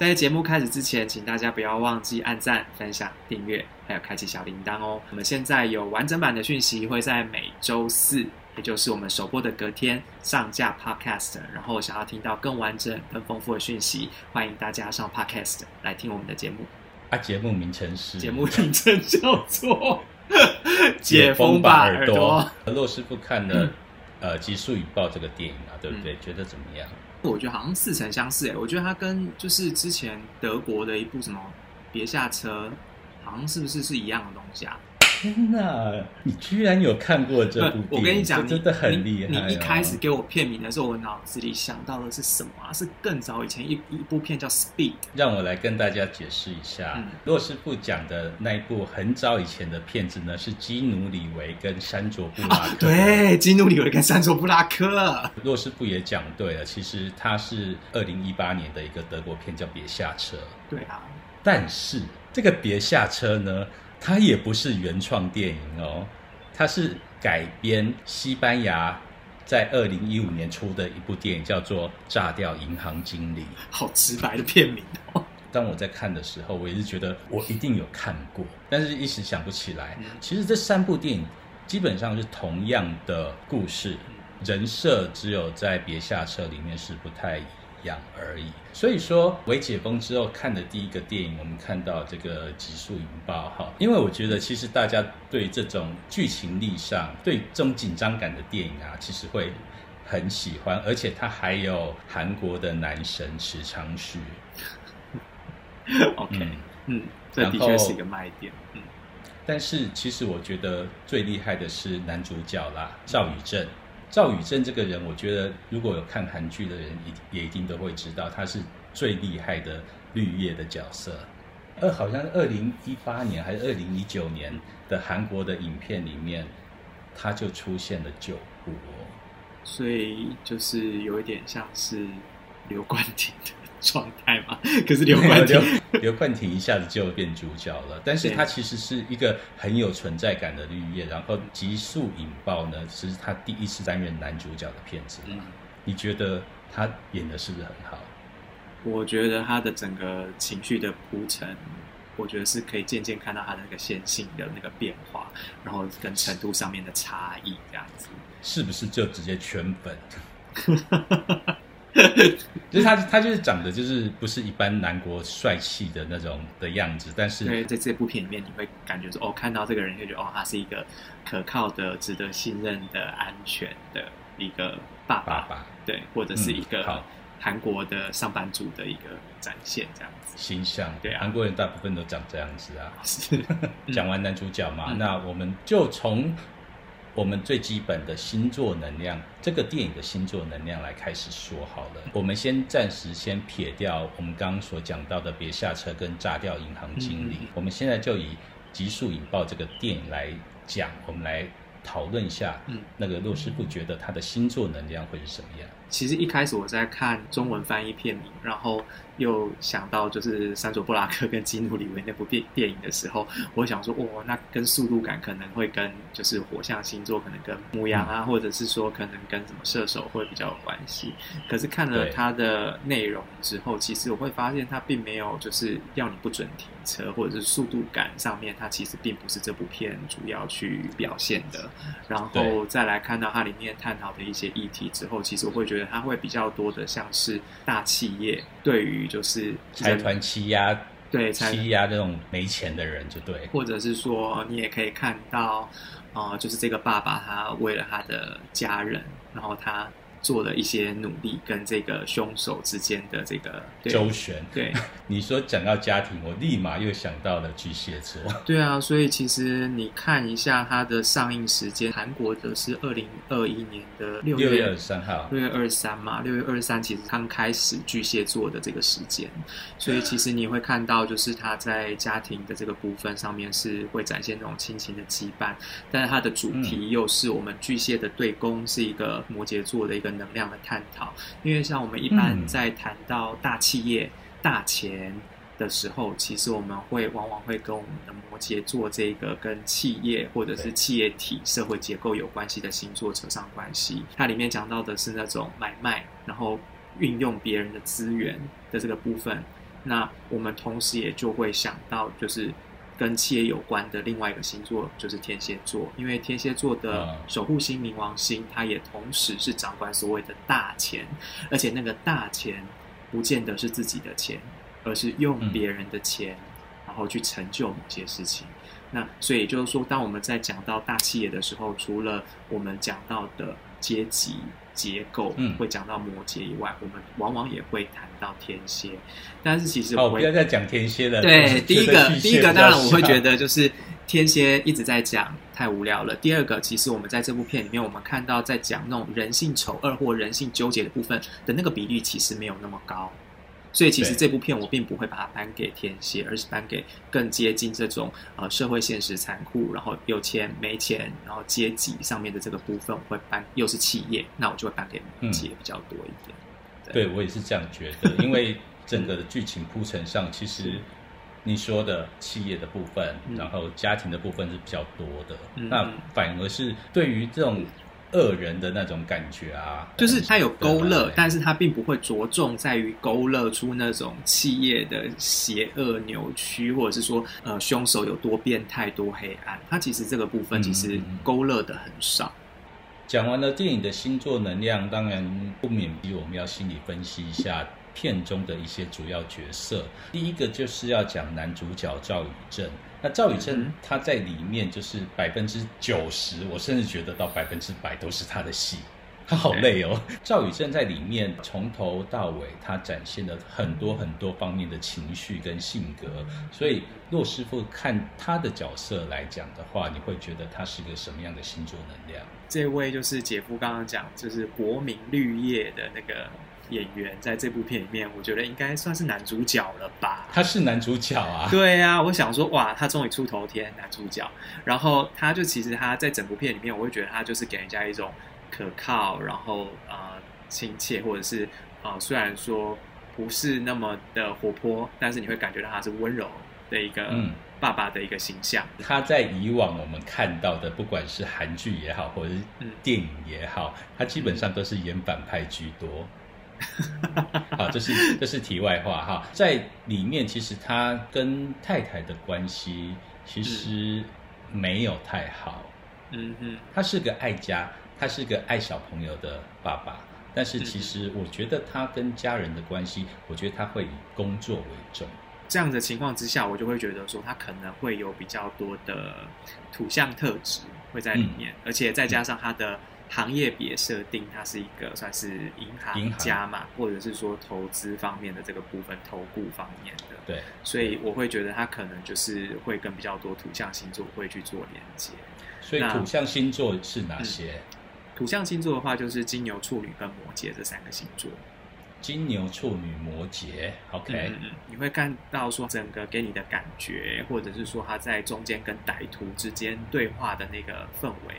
在节目开始之前，请大家不要忘记按赞、分享、订阅，还有开启小铃铛哦。我们现在有完整版的讯息会在每周四，也就是我们首播的隔天上架 Podcast。然后想要听到更完整、更丰富的讯息，欢迎大家上 Podcast 来听我们的节目。啊，节目名称是节目名称叫做《解封吧耳朵》。骆师傅看了呃《极速引爆》这个电影啊，对不对？觉得怎么样？我觉得好像似曾相识诶，我觉得它跟就是之前德国的一部什么别下车，好像是不是是一样的东西啊？天哪！你居然有看过这部？我跟你讲，真的很厉害。你一开始给我片名的时候，我脑子里想到的是什么啊？是更早以前一一部片叫《Speed》。让我来跟大家解释一下，洛师傅讲的那一部很早以前的片子呢，是基努里维跟山卓布拉克。对，基努里维跟山卓布拉克。洛师傅也讲对了，其实它是二零一八年的一个德国片，叫《别下车》。对啊，但是这个《别下车》呢？它也不是原创电影哦，它是改编西班牙在二零一五年出的一部电影，叫做《炸掉银行经理》。好直白的片名哦！当我在看的时候，我也是觉得我一定有看过，但是一时想不起来。其实这三部电影基本上是同样的故事，人设只有在《别下车》里面是不太。样而已，所以说，为解封之后看的第一个电影，我们看到这个《极速引爆》哈，因为我觉得其实大家对这种剧情力上、对这种紧张感的电影啊，其实会很喜欢，而且它还有韩国的男神池昌旭。OK，嗯，这的确是一个卖点。嗯，但是其实我觉得最厉害的是男主角啦，赵宇正。赵宇正这个人，我觉得如果有看韩剧的人，也也一定都会知道，他是最厉害的绿叶的角色。呃，好像二零一八年还是二零一九年的韩国的影片里面，他就出现了九部，所以就是有一点像是刘冠廷的。状态嘛，可是刘冠廷，刘冠廷一下子就变主角了。但是他其实是一个很有存在感的绿叶。然后《急速引爆》呢，是他第一次担任男主角的片子。嗯，你觉得他演的是不是很好？我觉得他的整个情绪的铺陈，我觉得是可以渐渐看到他的那个线性的那个变化，然后跟程度上面的差异这样子。是不是就直接圈粉？就是他，他就是长得就是不是一般南国帅气的那种的样子，但是在这部片里面，你会感觉说，哦，看到这个人就觉得，哦，他是一个可靠的、值得信任的、安全的一个爸爸，对，或者是一个韩国的上班族的一个展现，这样子形象。对，韩国人大部分都长这样子啊。是，讲完男主角嘛，那我们就从。我们最基本的星座能量，这个电影的星座能量来开始说好了。我们先暂时先撇掉我们刚刚所讲到的别下车跟炸掉银行经理，我们现在就以极速引爆这个电影来讲，我们来讨论一下，嗯，那个洛师傅觉得他的星座能量会是什么样？其实一开始我在看中文翻译片名，然后。又想到就是山卓布拉克跟基努里维那部电电影的时候，我想说，哇，那跟速度感可能会跟就是火象星座，可能跟母羊啊，或者是说可能跟什么射手会比较有关系。可是看了它的内容之后，其实我会发现它并没有就是要你不准停车，或者是速度感上面，它其实并不是这部片主要去表现的。然后再来看到它里面探讨的一些议题之后，其实我会觉得它会比较多的像是大企业对于就是财团欺压，对欺压这种没钱的人，就对。或者是说，你也可以看到，啊，就是这个爸爸他为了他的家人，然后他。做了一些努力，跟这个凶手之间的这个周旋。对，你说讲到家庭，我立马又想到了巨蟹座。对啊，所以其实你看一下它的上映时间，韩国的是二零二一年的六月二十三号，六月二十三嘛，六月二十三其实刚开始巨蟹座的这个时间，所以其实你会看到，就是他在家庭的这个部分上面是会展现那种亲情的羁绊，但是它的主题又是我们巨蟹的对宫是一个摩羯座的一个。能量的探讨，因为像我们一般在谈到大企业、大钱的时候，其实我们会往往会跟我们的摩羯座这个跟企业或者是企业体社会结构有关系的星座扯上关系。它里面讲到的是那种买卖，然后运用别人的资源的这个部分。那我们同时也就会想到，就是跟企业有关的另外一个星座就是天蝎座，因为天蝎座的守护星冥王星，它也同时是掌管所谓的大钱，而且那个大钱不见得是自己的钱，而是用别人的钱，然后去成就某些事情。那所以就是说，当我们在讲到大企业的时候，除了我们讲到的阶级结构，嗯，会讲到摩羯以外，我们往往也会谈到天蝎。但是其实哦，不要再讲天蝎了。对，第一个，第一个当然我会觉得就是天蝎一直在讲太无聊了。第二个，其实我们在这部片里面，我们看到在讲那种人性丑恶或人性纠结的部分的那个比例，其实没有那么高。所以其实这部片我并不会把它颁给天蝎，而是颁给更接近这种呃社会现实残酷，然后有钱没钱，然后阶级上面的这个部分，我会颁又是企业，那我就会颁给摩羯比较多一点。对。我也是这样觉得，因为整个的剧情铺陈上，其实你说的企业的部分，然后家庭的部分是比较多的，那反而是对于这种。恶人的那种感觉啊，就是他有勾勒，但是他并不会着重在于勾勒出那种企业的邪恶扭曲，或者是说呃凶手有多变态多黑暗。他其实这个部分其实勾勒的很少。讲完了电影的星座能量，当然不免逼我们要心理分析一下片中的一些主要角色。第一个就是要讲男主角赵宇正。那赵宇正他在里面就是百分之九十，我甚至觉得到百分之百都是他的戏，他好累哦。赵宇正在里面从头到尾，他展现了很多很多方面的情绪跟性格，所以骆师傅看他的角色来讲的话，你会觉得他是个什么样的星座能量？这位就是姐夫刚刚讲，就是国民绿叶的那个。演员在这部片里面，我觉得应该算是男主角了吧？他是男主角啊！对啊，我想说，哇，他终于出头天，男主角。然后他就其实他在整部片里面，我会觉得他就是给人家一种可靠，然后呃亲切，或者是呃虽然说不是那么的活泼，但是你会感觉到他是温柔的一个爸爸的一个形象。他在以往我们看到的，不管是韩剧也好，或者是电影也好，他基本上都是演反派居多。好，这是这是题外话哈，在里面其实他跟太太的关系其实没有太好，嗯哼，他是个爱家，他是个爱小朋友的爸爸，但是其实我觉得他跟家人的关系，我觉得他会以工作为重，这样的情况之下，我就会觉得说他可能会有比较多的土象特质会在里面，而且再加上他的。行业别设定，它是一个算是银行家嘛，或者是说投资方面的这个部分，投顾方面的。对，所以我会觉得它可能就是会跟比较多土象星座会去做连接。所以土象星座是哪些？土象星座的话，就是金牛、处女跟摩羯这三个星座。金牛、处女、摩羯，OK，嗯你会看到说整个给你的感觉，或者是说他在中间跟歹徒之间对话的那个氛围，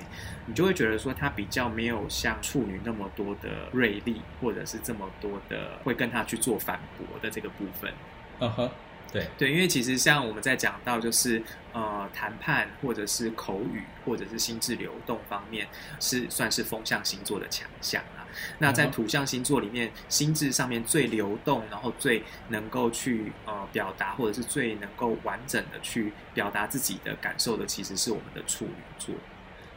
你就会觉得说他比较没有像处女那么多的锐利，或者是这么多的会跟他去做反驳的这个部分。嗯哼，对对，因为其实像我们在讲到就是呃谈判或者是口语或者是心智流动方面，是算是风象星座的强项啊。那在土象星座里面，心智上面最流动，然后最能够去呃表达，或者是最能够完整的去表达自己的感受的，其实是我们的处女座。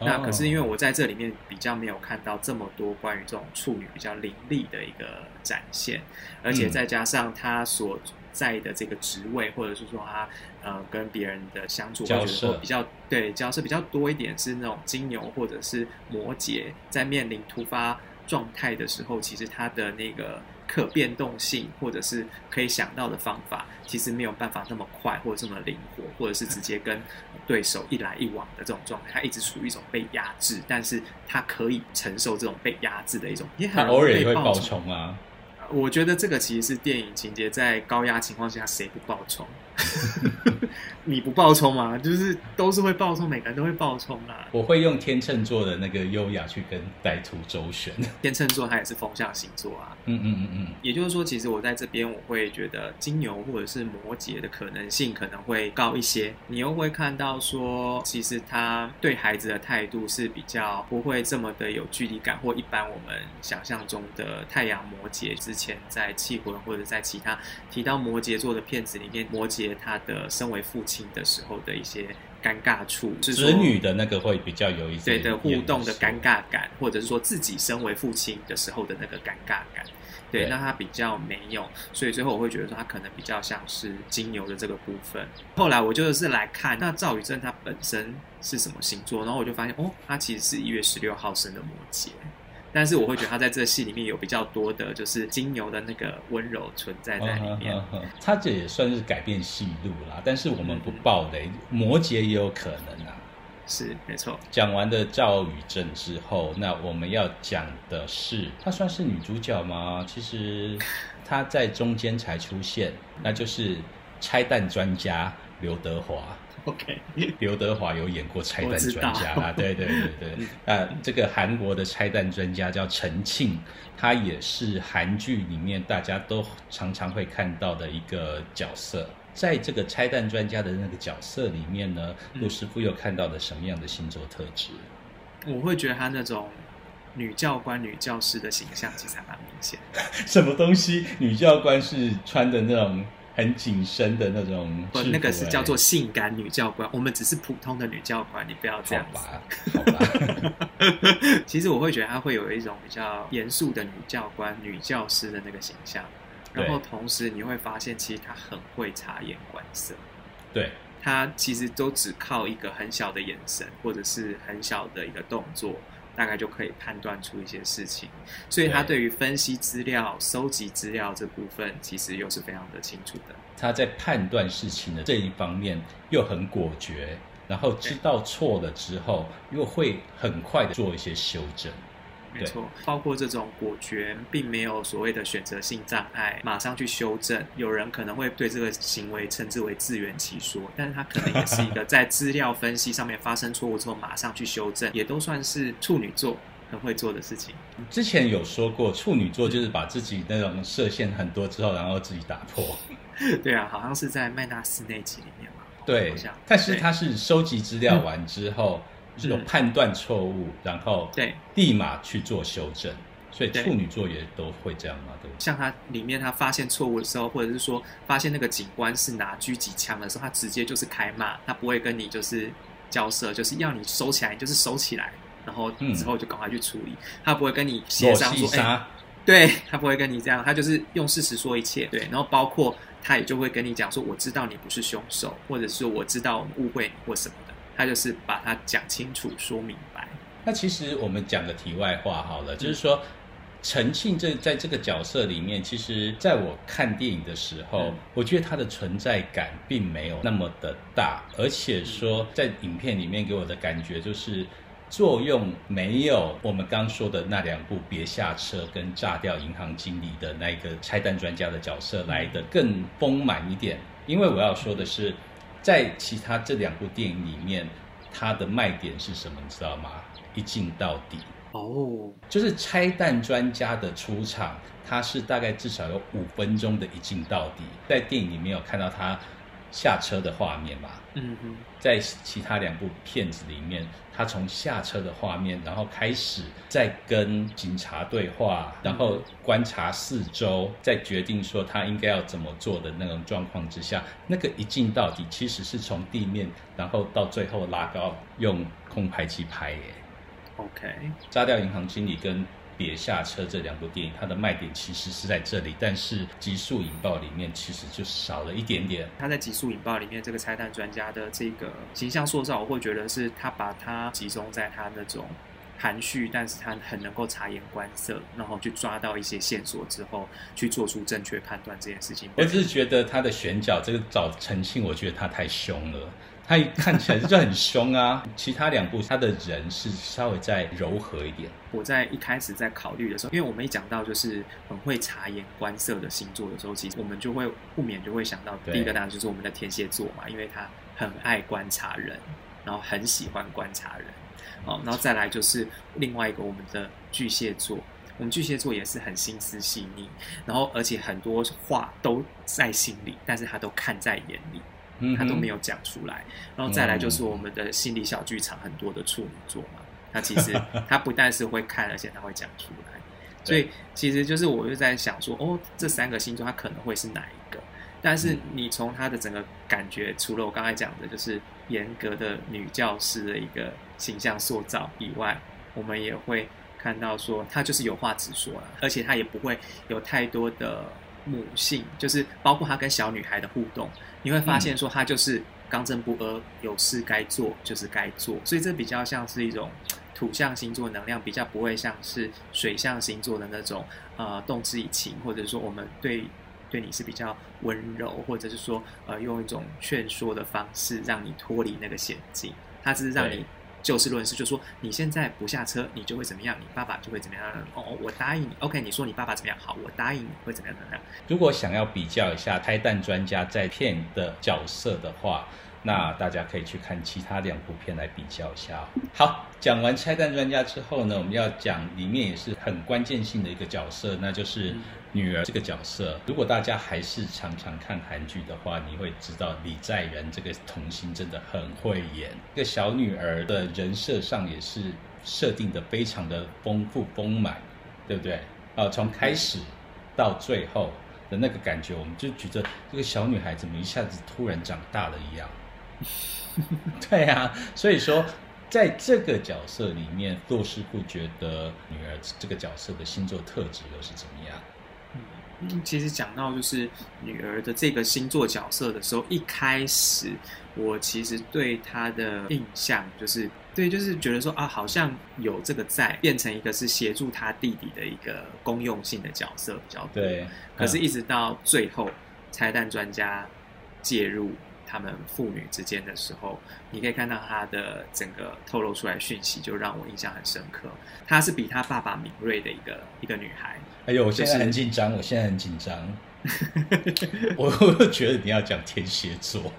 那可是因为我在这里面比较没有看到这么多关于这种处女比较凌厉的一个展现，而且再加上他所在的这个职位，或者是说他呃跟别人的相处，我觉得说比较对角色比较多一点，是那种金牛或者是摩羯在面临突发。状态的时候，其实它的那个可变动性，或者是可以想到的方法，其实没有办法那么快，或者这么灵活，或者是直接跟对手一来一往的这种状态。他一直处于一种被压制，但是他可以承受这种被压制的一种，也很偶尔也会爆冲啊。我觉得这个其实是电影情节，在高压情况下谁不爆冲？你不爆冲吗？就是都是会爆冲，每个人都会爆冲啦。我会用天秤座的那个优雅去跟歹徒周旋。天秤座它也是风象星座啊。嗯嗯嗯嗯。也就是说，其实我在这边我会觉得金牛或者是摩羯的可能性可能会高一些。你又会看到说，其实他对孩子的态度是比较不会这么的有距离感，或一般我们想象中的太阳摩羯。之前在气魂或者在其他提到摩羯座的片子里面，摩羯他的身为父亲。的时候的一些尴尬处，子女的那个会比较有一些对的互动的尴尬感，或者是说自己身为父亲的时候的那个尴尬感，对，那他比较没有，所以最后我会觉得说他可能比较像是金牛的这个部分。后来我就是来看那赵宇正他本身是什么星座，然后我就发现哦，他其实是一月十六号生的摩羯。但是我会觉得他在这个戏里面有比较多的，就是金牛的那个温柔存在在里面。他这也算是改变戏路啦，但是我们不爆雷，摩羯也有可能啊。是没错。讲完的赵宇正之后，那我们要讲的是，她算是女主角吗？其实她在中间才出现，那就是拆弹专家刘德华。OK，刘德华有演过拆弹专家啦，对对对对，啊，这个韩国的拆弹专家叫陈庆，他也是韩剧里面大家都常常会看到的一个角色。在这个拆弹专家的那个角色里面呢，陆师傅有看到的什么样的星座特质？我会觉得他那种女教官、女教师的形象其实还蛮明显。什么东西？女教官是穿的那种？很紧身的那种，不，那个是叫做性感女教官。我们只是普通的女教官，你不要这样吧。好吧。其实我会觉得她会有一种比较严肃的女教官、女教师的那个形象。然后同时你会发现，其实她很会察言观色。对。她其实都只靠一个很小的眼神，或者是很小的一个动作。大概就可以判断出一些事情，所以他对于分析资料、收集资料这部分，其实又是非常的清楚的。他在判断事情的这一方面又很果决，然后知道错了之后，又会很快的做一些修正。没错，包括这种果决，并没有所谓的选择性障碍，马上去修正。有人可能会对这个行为称之为自圆其说，但是他可能也是一个 在资料分析上面发生错误之后马上去修正，也都算是处女座很会做的事情。之前有说过，处女座就是把自己那种设限很多之后，然后自己打破。对啊，好像是在麦纳斯那集里面嘛。对，但是他是收集资料完之后。有判断错误，然后对立马去做修正，所以处女座也都会这样吗？对。像他里面他发现错误的时候，或者是说发现那个警官是拿狙击枪的时候，他直接就是开骂，他不会跟你就是交涉，就是要你收起来，就是收起来，然后之后就赶快去处理，他不会跟你协商说，哎，对他不会跟你这样，他就是用事实说一切，对，然后包括他也就会跟你讲说，我知道你不是凶手，或者是我知道误会你或什么。他就是把它讲清楚、说明白。那其实我们讲个题外话好了，就是说陈庆这在这个角色里面，其实在我看电影的时候，我觉得他的存在感并没有那么的大，而且说在影片里面给我的感觉就是作用没有我们刚说的那两部《别下车》跟《炸掉银行经理》的那个拆弹专家的角色来的更丰满一点。因为我要说的是。在其他这两部电影里面，它的卖点是什么？你知道吗？一镜到底哦，就是拆弹专家的出场，他是大概至少有五分钟的一镜到底，在电影里面有看到他。下车的画面嘛，嗯哼，在其他两部片子里面，他从下车的画面，然后开始在跟警察对话，然后观察四周，再决定说他应该要怎么做的那种状况之下，那个一镜到底其实是从地面，然后到最后拉高用空拍机拍耶。OK，炸掉银行经理跟。别下车这两部电影，它的卖点其实是在这里，但是《极速引爆》里面其实就少了一点点。他在《极速引爆》里面这个拆弹专家的这个形象塑造，我会觉得是他把他集中在他那种含蓄，但是他很能够察言观色，然后去抓到一些线索之后，去做出正确判断这件事情。我只是觉得他的选角，这个找陈庆，我觉得他太凶了。他看起来就很凶啊。其他两部他的人是稍微再柔和一点。我在一开始在考虑的时候，因为我们一讲到就是很会察言观色的星座的时候，其实我们就会不免就会想到第一个当然就是我们的天蝎座嘛，因为他很爱观察人，然后很喜欢观察人。哦，然后再来就是另外一个我们的巨蟹座，我们巨蟹座也是很心思细腻，然后而且很多话都在心里，但是他都看在眼里，他都没有讲出来。然后再来就是我们的心理小剧场很多的处女座嘛，他其实 他不但是会看，而且他会讲出来。所以其实就是我就在想说，哦，这三个星座他可能会是哪一个？但是你从他的整个感觉，除了我刚才讲的，就是严格的女教师的一个。形象塑造以外，我们也会看到说他就是有话直说了，而且他也不会有太多的母性，就是包括他跟小女孩的互动，你会发现说他就是刚正不阿，有事该做就是该做，所以这比较像是一种土象星座能量，比较不会像是水象星座的那种呃动之以情，或者说我们对对你是比较温柔，或者是说呃用一种劝说的方式让你脱离那个险境，他只是让你。就事论事，就说你现在不下车，你就会怎么样？你爸爸就会怎么样？哦，我答应你。OK，你说你爸爸怎么样？好，我答应你会怎么样？怎么样？如果想要比较一下拆弹专家在片的角色的话，那大家可以去看其他两部片来比较一下。好，讲完拆弹专家之后呢，我们要讲里面也是很关键性的一个角色，那就是。女儿这个角色，如果大家还是常常看韩剧的话，你会知道李在仁这个童星真的很会演。这个小女儿的人设上也是设定的非常的丰富丰满，对不对？啊，从开始到最后的那个感觉，我们就觉得这个小女孩怎么一下子突然长大了一样。对啊，所以说在这个角色里面，洛师傅觉得女儿这个角色的星座特质又是怎么样？其实讲到就是女儿的这个星座角色的时候，一开始我其实对她的印象就是对，就是觉得说啊，好像有这个在，变成一个是协助她弟弟的一个公用性的角色比较多。对，可是，一直到最后拆弹专家介入。他们父女之间的时候，你可以看到她的整个透露出来讯息，就让我印象很深刻。她是比她爸爸敏锐的一个一个女孩。哎呦，我现在很紧张，我现在很紧张。我 我觉得你要讲天蝎座，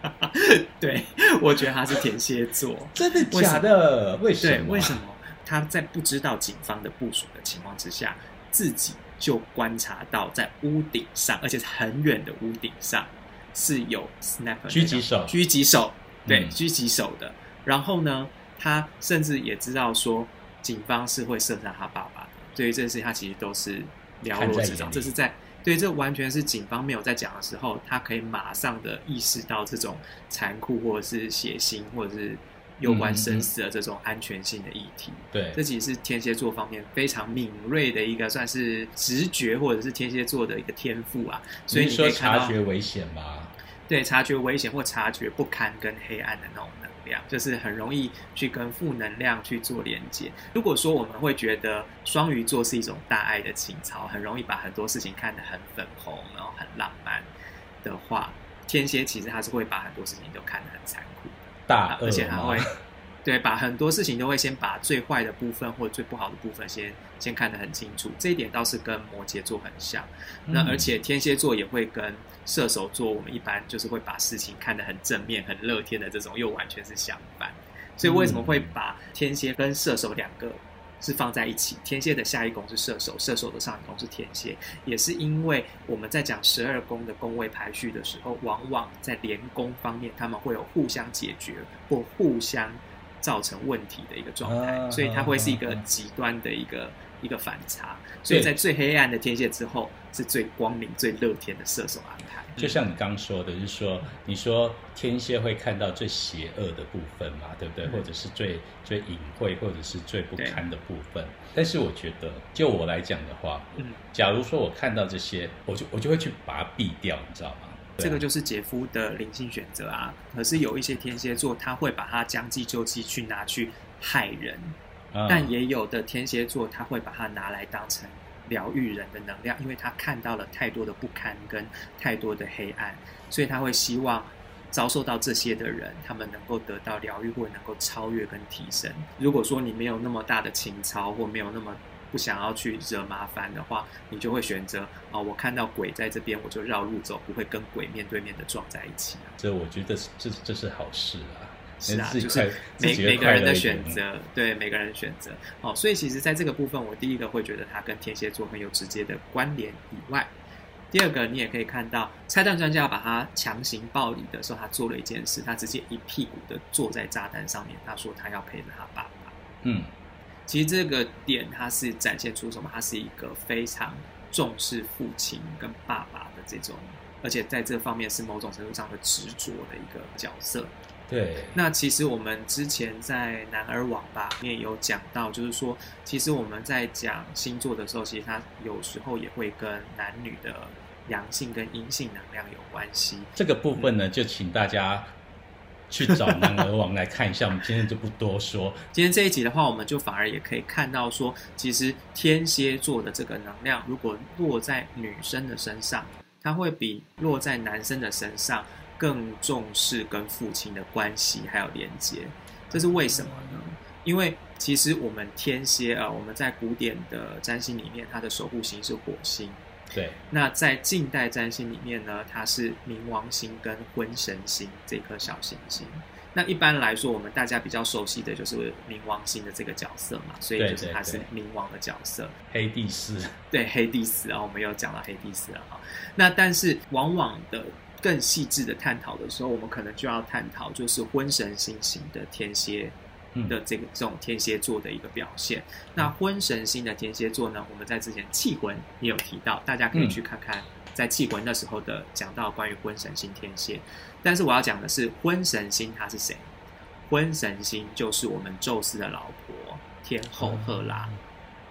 对我觉得他是天蝎座，真的假的？为什么？为什么他在不知道警方的部署的情况之下，自己就观察到在屋顶上，而且是很远的屋顶上。是有 sniper 狙击手，狙击手，对，狙击手的。然后呢，他甚至也知道说，警方是会射杀他爸爸的。对于这件事情，他其实都是了如指掌。这是在对，这完全是警方没有在讲的时候，他可以马上的意识到这种残酷或者是血腥或者是攸关生死的这种安全性的议题。对，这其实是天蝎座方面非常敏锐的一个，算是直觉或者是天蝎座的一个天赋啊。所以你说察觉危险吗？对，察觉危险或察觉不堪跟黑暗的那种能量，就是很容易去跟负能量去做连接。如果说我们会觉得双鱼座是一种大爱的情操，很容易把很多事情看得很粉红，然后很浪漫的话，天蝎其实他是会把很多事情都看得很残酷，大而且他会。对，把很多事情都会先把最坏的部分或最不好的部分先先看得很清楚，这一点倒是跟摩羯座很像。那而且天蝎座也会跟射手座，我们一般就是会把事情看得很正面、很乐天的这种，又完全是相反。所以为什么会把天蝎跟射手两个是放在一起？天蝎的下一宫是射手，射手的上一宫是天蝎，也是因为我们在讲十二宫的宫位排序的时候，往往在连宫方面，他们会有互相解决或互相。造成问题的一个状态，所以它会是一个极端的一个一个反差。所以在最黑暗的天蝎之后，是最光明、最乐天的射手安排。就像你刚说的，就是说，你说天蝎会看到最邪恶的部分嘛，对不对？或者是最最隐晦，或者是最不堪的部分。但是我觉得，就我来讲的话，嗯，假如说我看到这些，我就我就会去把它避掉，你知道吗？这个就是姐夫的灵性选择啊，可是有一些天蝎座他会把它将计就计去拿去害人，但也有的天蝎座他会把它拿来当成疗愈人的能量，因为他看到了太多的不堪跟太多的黑暗，所以他会希望遭受到这些的人，他们能够得到疗愈或能够超越跟提升。如果说你没有那么大的情操，或没有那么不想要去惹麻烦的话，你就会选择啊，我看到鬼在这边，我就绕路走，不会跟鬼面对面的撞在一起。这我觉得这这是好事啊。是啊，就是每每个人的选择，对每个人选择哦。所以其实在这个部分，我第一个会觉得它跟天蝎座很有直接的关联以外，第二个你也可以看到，拆弹专家把他强行暴力的时候，他做了一件事，他直接一屁股的坐在炸弹上面，他说他要陪着他爸爸。嗯，其实这个点它是展现出什么？它是一个非常重视父亲跟爸爸的这种，而且在这方面是某种程度上的执着的一个角色。对，那其实我们之前在男儿网吧里面有讲到，就是说，其实我们在讲星座的时候，其实它有时候也会跟男女的阳性跟阴性能量有关系。这个部分呢，就请大家去找男儿网来看一下。我们今天就不多说。今天这一集的话，我们就反而也可以看到说，其实天蝎座的这个能量，如果落在女生的身上，它会比落在男生的身上。更重视跟父亲的关系还有连接，这是为什么呢？因为其实我们天蝎啊，我们在古典的占星里面，它的守护星是火星。对。那在近代占星里面呢，它是冥王星跟婚神星这颗小行星。那一般来说，我们大家比较熟悉的就是冥王星的这个角色嘛，所以就是它是冥王的角色。黑帝斯。对，黑帝斯啊，我们又讲到黑帝斯了哈。那但是往往的。更细致的探讨的时候，我们可能就要探讨，就是婚神星型的天蝎的这个这种天蝎座的一个表现。那婚神星的天蝎座呢，我们在之前气魂也有提到，大家可以去看看在气魂那时候的讲到关于婚神星天蝎。但是我要讲的是，婚神星他是谁？婚神星就是我们宙斯的老婆天后赫拉。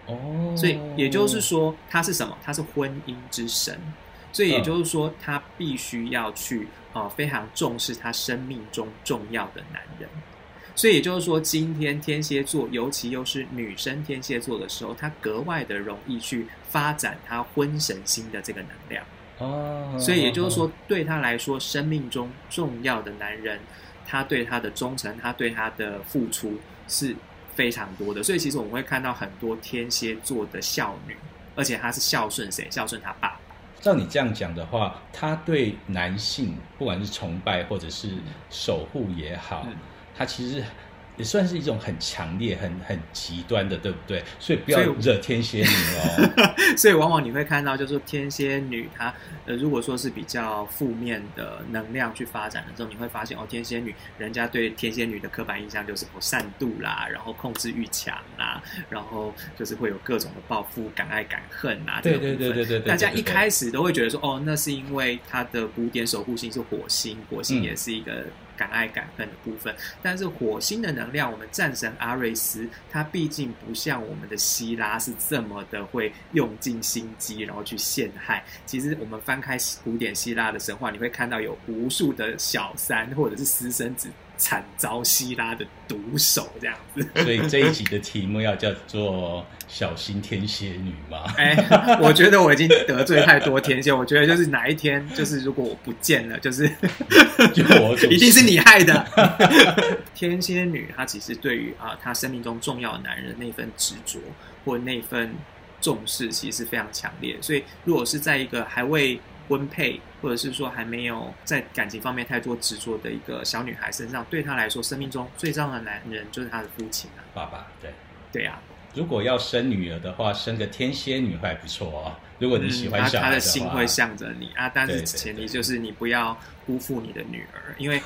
哦，所以也就是说，他是什么？他是婚姻之神。所以也就是说，他必须要去呃非常重视他生命中重要的男人。所以也就是说，今天天蝎座，尤其又是女生天蝎座的时候，她格外的容易去发展她婚神星的这个能量。哦，所以也就是说，对她来说，生命中重要的男人，他对她的忠诚，他对她的付出是非常多的。所以其实我们会看到很多天蝎座的孝女，而且她是孝顺谁？孝顺他爸。照你这样讲的话，他对男性不管是崇拜或者是守护也好，他其实。也算是一种很强烈、很很极端的，对不对？所以不要惹天蝎女哦。所以往往你会看到，就是天蝎女她呃，如果说是比较负面的能量去发展的时候，你会发现哦，天蝎女人家对天蝎女的刻板印象就是不善妒啦，然后控制欲强啦，然后就是会有各种的报复、敢爱敢恨啊。对对对对对。大家一开始都会觉得说，哦，那是因为她的古典守护星是火星，火星也是一个。敢爱敢恨的部分，但是火星的能量，我们战神阿瑞斯，他毕竟不像我们的希拉是这么的会用尽心机，然后去陷害。其实我们翻开古典希腊的神话，你会看到有无数的小三或者是私生子。惨遭希拉的毒手这样子，所以这一集的题目要叫做“小心天蝎女”吗？哎，我觉得我已经得罪太多天蝎，我觉得就是哪一天，就是如果我不见了，就是 就我一定是你害的。天蝎女她其实对于啊她生命中重要的男人那份执着或那份重视，其实是非常强烈。所以如果是在一个还未婚配，或者是说还没有在感情方面太多执着的一个小女孩身上，对她来说，生命中最重要的男人就是她的父亲啊，爸爸。对，对啊。如果要生女儿的话，生个天蝎女还不错哦。如果你喜欢小孩的心会向着你啊，但是前提就是你不要辜负你的女儿，因为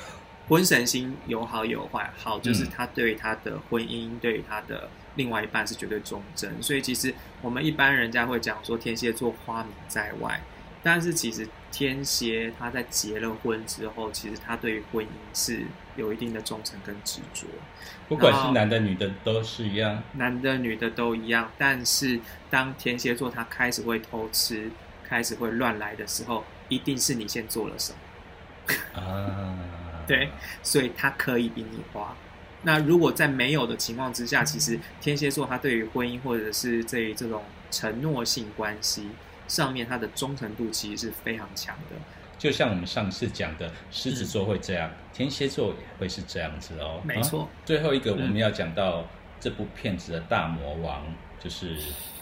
婚神星有好有坏，好就是他对他的婚姻，对他的另外一半是绝对忠贞，所以其实我们一般人家会讲说天蝎座花名在外。但是其实天蝎他在结了婚之后，其实他对婚姻是有一定的忠诚跟执着。不管是男的女的都是一样，男的女的都一样。但是当天蝎座他开始会偷吃，开始会乱来的时候，一定是你先做了什么啊？对，所以他可以比你花。那如果在没有的情况之下，其实天蝎座他对于婚姻或者是这这种承诺性关系。上面他的忠诚度其实是非常强的，就像我们上次讲的，狮子座会这样，天蝎座也会是这样子哦。没错。最后一个我们要讲到这部片子的大魔王，就是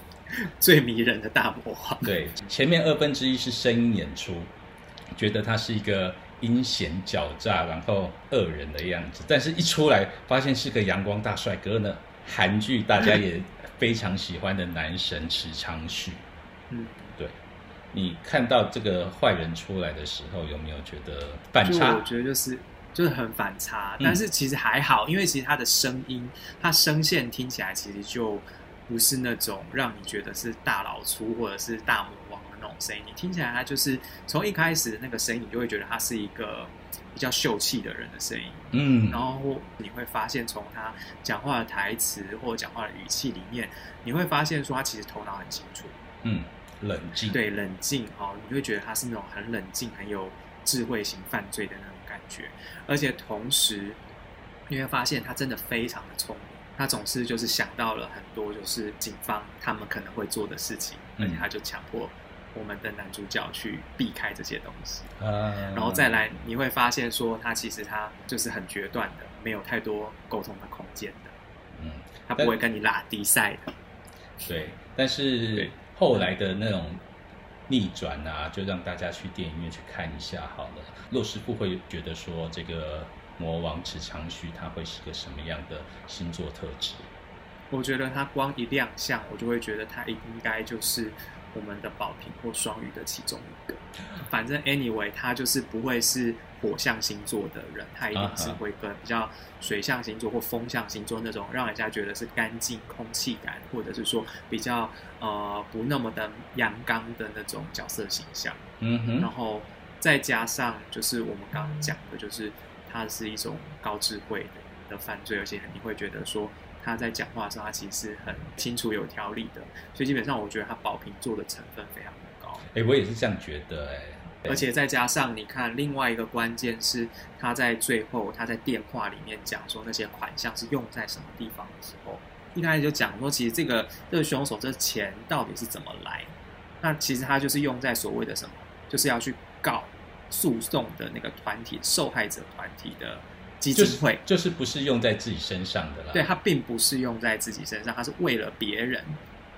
最迷人的大魔王。对，前面二分之一是声音演出，觉得他是一个阴险狡诈，然后恶人的样子，但是一出来发现是个阳光大帅哥呢。韩剧大家也非常喜欢的男神池昌旭。嗯。你看到这个坏人出来的时候，有没有觉得反差？我觉得就是就是很反差，但是其实还好，因为其实他的声音，他声线听起来其实就不是那种让你觉得是大老粗或者是大魔王的那种声音。你听起来他就是从一开始那个声音，你就会觉得他是一个比较秀气的人的声音。嗯，然后你会发现从他讲话的台词或者讲话的语气里面，你会发现说他其实头脑很清楚。嗯。冷静，对冷静哦，你会觉得他是那种很冷静、很有智慧型犯罪的那种感觉，而且同时你会发现他真的非常的聪明，他总是就是想到了很多就是警方他们可能会做的事情，而且他就强迫我们的男主角去避开这些东西，然后再来你会发现说他其实他就是很决断的，没有太多沟通的空间的，嗯，他不会跟你拉低赛的，对，但是。后来的那种逆转啊，就让大家去电影院去看一下好了。洛师傅会觉得说，这个魔王池昌旭他会是个什么样的星座特质？我觉得他光一亮相，我就会觉得他应该就是我们的宝瓶或双鱼的其中一个。反正 anyway，他就是不会是。火象星座的人，他一定是会跟比较水象星座或风象星座那种让人家觉得是干净空气感，或者是说比较呃不那么的阳刚的那种角色形象。嗯哼。然后再加上就是我们刚刚讲的，就是他是一种高智慧的的犯罪，而且你会觉得说他在讲话的时候，他其实是很清楚有条理的。所以基本上，我觉得他宝瓶座的成分非常的高。哎，我也是这样觉得，哎。而且再加上，你看另外一个关键是，他在最后他在电话里面讲说那些款项是用在什么地方的时候，一开始就讲说，其实这个这个凶手这钱到底是怎么来？那其实他就是用在所谓的什么，就是要去告诉讼的那个团体受害者团体的基金会，就是不是用在自己身上的啦。对他并不是用在自己身上，他是为了别人。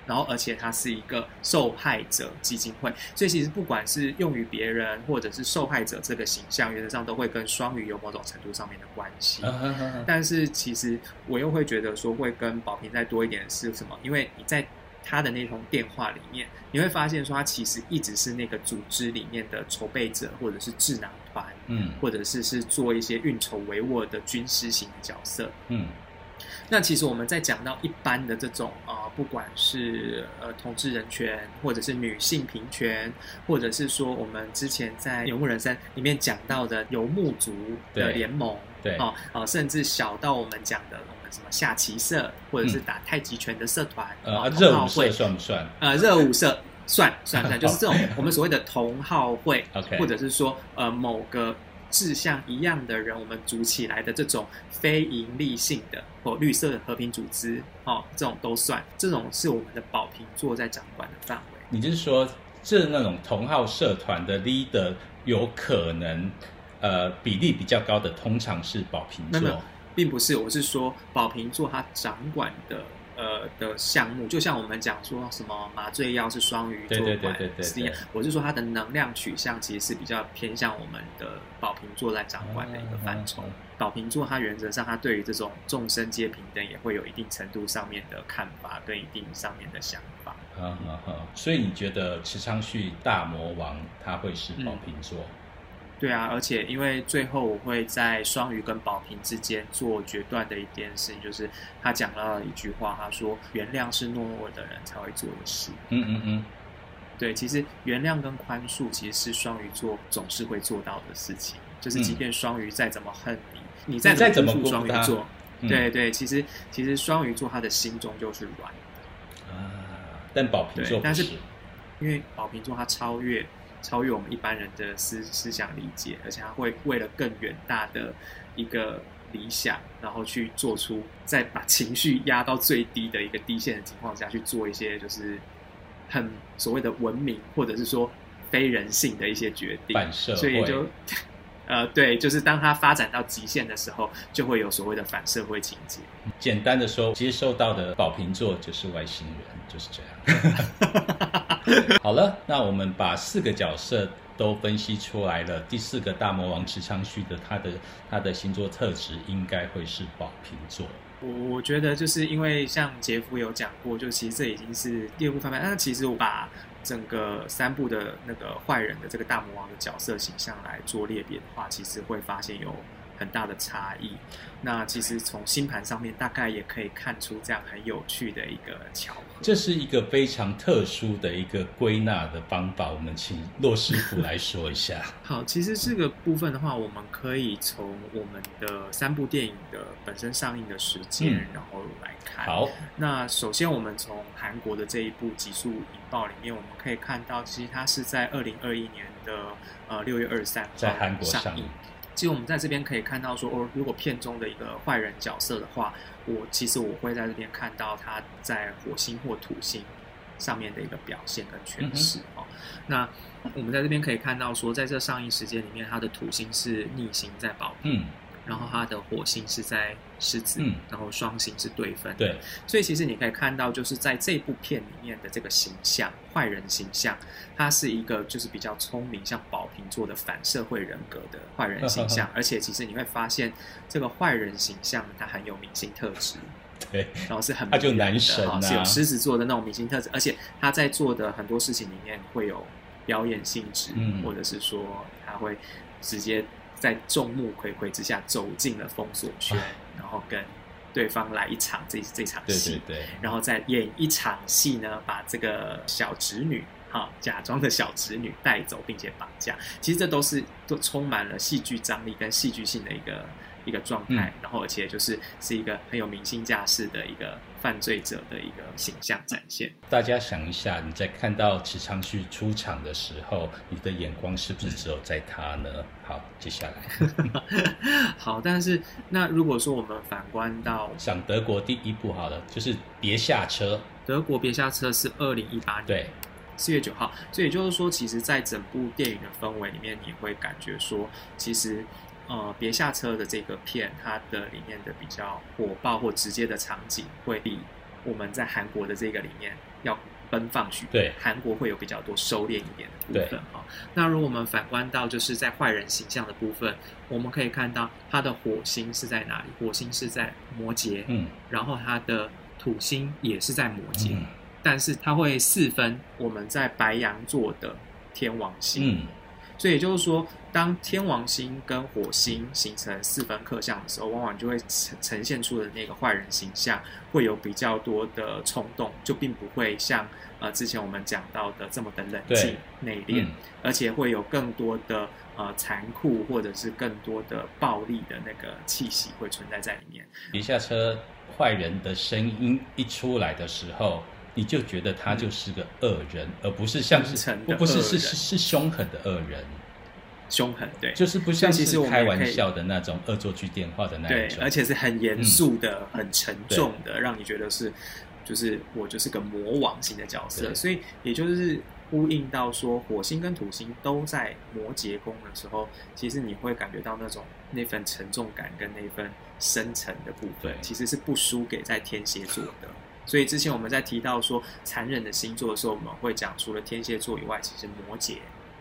然后，而且它是一个受害者基金会，所以其实不管是用于别人，或者是受害者这个形象，原则上都会跟双鱼有某种程度上面的关系。但是，其实我又会觉得说，会跟宝平再多一点是什么？因为你在他的那通电话里面，你会发现说，他其实一直是那个组织里面的筹备者，或者是智囊团，嗯，或者是是做一些运筹帷幄的军师型的角色，嗯。那其实我们在讲到一般的这种啊，不管是呃同志人权，或者是女性平权，或者是说我们之前在《游牧人生》里面讲到的游牧族的联盟，对啊啊，甚至小到我们讲的我们什么下棋社，或者是打太极拳的社团，呃，热舞社算不算？呃，热舞社算算算，就是这种我们所谓的同好会，或者是说呃某个。志向一样的人，我们组起来的这种非盈利性的或绿色的和平组织，哦，这种都算，这种是我们的宝瓶座在掌管的范围。你就是说，这那种同号社团的 leader 有可能，呃，比例比较高的，通常是宝瓶座，并不是，我是说宝瓶座它掌管的。呃的项目，就像我们讲说什么麻醉药是双鱼座管是一样，我是说它的能量取向其实是比较偏向我们的宝瓶座来掌管的一个范畴。宝瓶座它原则上它对于这种众生皆平等也会有一定程度上面的看法跟一定上面的想法。嗯嗯嗯，所以你觉得池昌旭大魔王他会是宝瓶座？对啊，而且因为最后我会在双鱼跟宝瓶之间做决断的一件事情，就是他讲了一句话，他说：“原谅是懦弱的人才会做的事。”嗯嗯嗯，对，其实原谅跟宽恕其实是双鱼座总是会做到的事情，就是即便双鱼再怎么恨你，你再怎么辜负双鱼座，对对，其实其实双鱼座他的心中就是软的。啊，但宝瓶座但是因为宝瓶座他超越。超越我们一般人的思思想理解，而且他会为了更远大的一个理想，然后去做出在把情绪压到最低的一个低线的情况下去做一些就是很所谓的文明或者是说非人性的一些决定，反社会所以也就呃对，就是当它发展到极限的时候，就会有所谓的反社会情节。简单的说，接受到的宝瓶座就是外星人，就是这样。好了，那我们把四个角色都分析出来了。第四个大魔王池昌旭的他的他的星座特质应该会是宝瓶座。我我觉得就是因为像杰夫有讲过，就其实这已经是第二部翻版，但其实我把整个三部的那个坏人的这个大魔王的角色形象来做列别的话，其实会发现有很大的差异。那其实从星盘上面大概也可以看出这样很有趣的一个巧合。这是一个非常特殊的一个归纳的方法，我们请骆师傅来说一下。好，其实这个部分的话，我们可以从我们的三部电影的本身上映的时间，嗯然后来看。好，那首先我们从韩国的这一部《极速引爆》里面，我们可以看到，其实它是在二零二一年的呃六月二十三号在韩国上映上映。。其实我们在这边可以看到说，哦，如果片中的一个坏人角色的话，我其实我会在这边看到他在火星或土星上面的一个表现跟诠释、哦。那我们在这边可以看到说，在这上映时间里面，他的土星是逆行在宝瓶，嗯，然后它的火星是在狮子，嗯。然后双星是对分。对，所以其实你可以看到，就是在这部片里面的这个形象，坏人形象，他是一个就是比较聪明，像宝瓶座的反社会人格的坏人形象，而且其实你会发现，这个坏人形象他很有明星特质，对，然后是很他就男神啊哈是有狮子座的那种明星特质，而且他在做的很多事情里面会有表演性质，嗯。或者是说他会直接在众目睽睽之下走进了封锁圈，然后跟对方来一场这这场戏对，对，然后再演一场戏呢，把这个小侄女。哈，假装的小侄女带走，并且绑架，其实这都是都充满了戏剧张力跟戏剧性的一个一个状态，嗯然后而且就是是一个很有明星架势的一个犯罪者的一个形象展现。大家想一下，你在看到池昌旭出场的时候，你的眼光是不是只有在他呢？好，接下来 好，但是那如果说我们反观到讲德国第一部好了，就是别下车，德国别下车是二零一八年对，四月九号，所以也就是说，其实，在整部电影的氛围里面，你会感觉说，其实，呃，别下车的这个片，它的里面的比较火爆或直接的场景，会比我们在韩国的这个里面要奔放许多。对韩国会有比较多收敛一点的部分哈。那如果我们反观到就是在坏人形象的部分，我们可以看到它的火星是在哪里？火星是在摩羯，嗯然后它的土星也是在摩羯。嗯但是它会四分我们在白羊座的天王星，嗯，所以也就是说，当天王星跟火星形成四分克相的时候，往往就会呈呈现出的那个坏人形象会有比较多的冲动，就并不会像呃之前我们讲到的这么的冷静内敛，嗯而且会有更多的呃残酷或者是更多的暴力的那个气息会存在在里面。一下车，坏人的声音一出来的时候。你就觉得他就是个恶人，而不是像是不不是是是是凶狠的恶人，凶狠，对，就是不像其实我们开玩笑的那种恶作剧电话的那种。而且是很严肃的、很沉重的，让你觉得是，就是我就是个魔王型的角色，所以也就是呼应到说，火星跟土星都在摩羯宫的时候，其实你会感觉到那种那份沉重感跟那份深沉的部分，其实是不输给在天蝎座的。所以之前我们在提到说残忍的星座的时候，我们会讲除了天蝎座以外，其实摩羯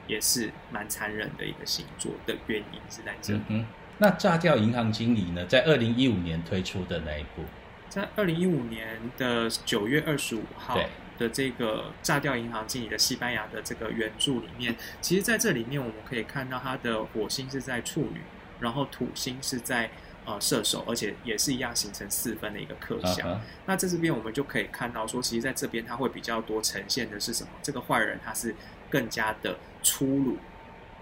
也是蛮残忍的一个星座的原因是在这里。嗯，那炸掉银行经理呢？在二零一五年推出的那一部，在二零一五年的九月二十五号的这个炸掉银行经理的西班牙的这个原著里面，其实在这里面我们可以看到它的火星是在处女，然后土星是在呃射手，而且也是一样形成四分的一个克相。那在这边我们就可以看到说，其实在这边它会比较多呈现的是什么？这个坏人他是更加的粗鲁，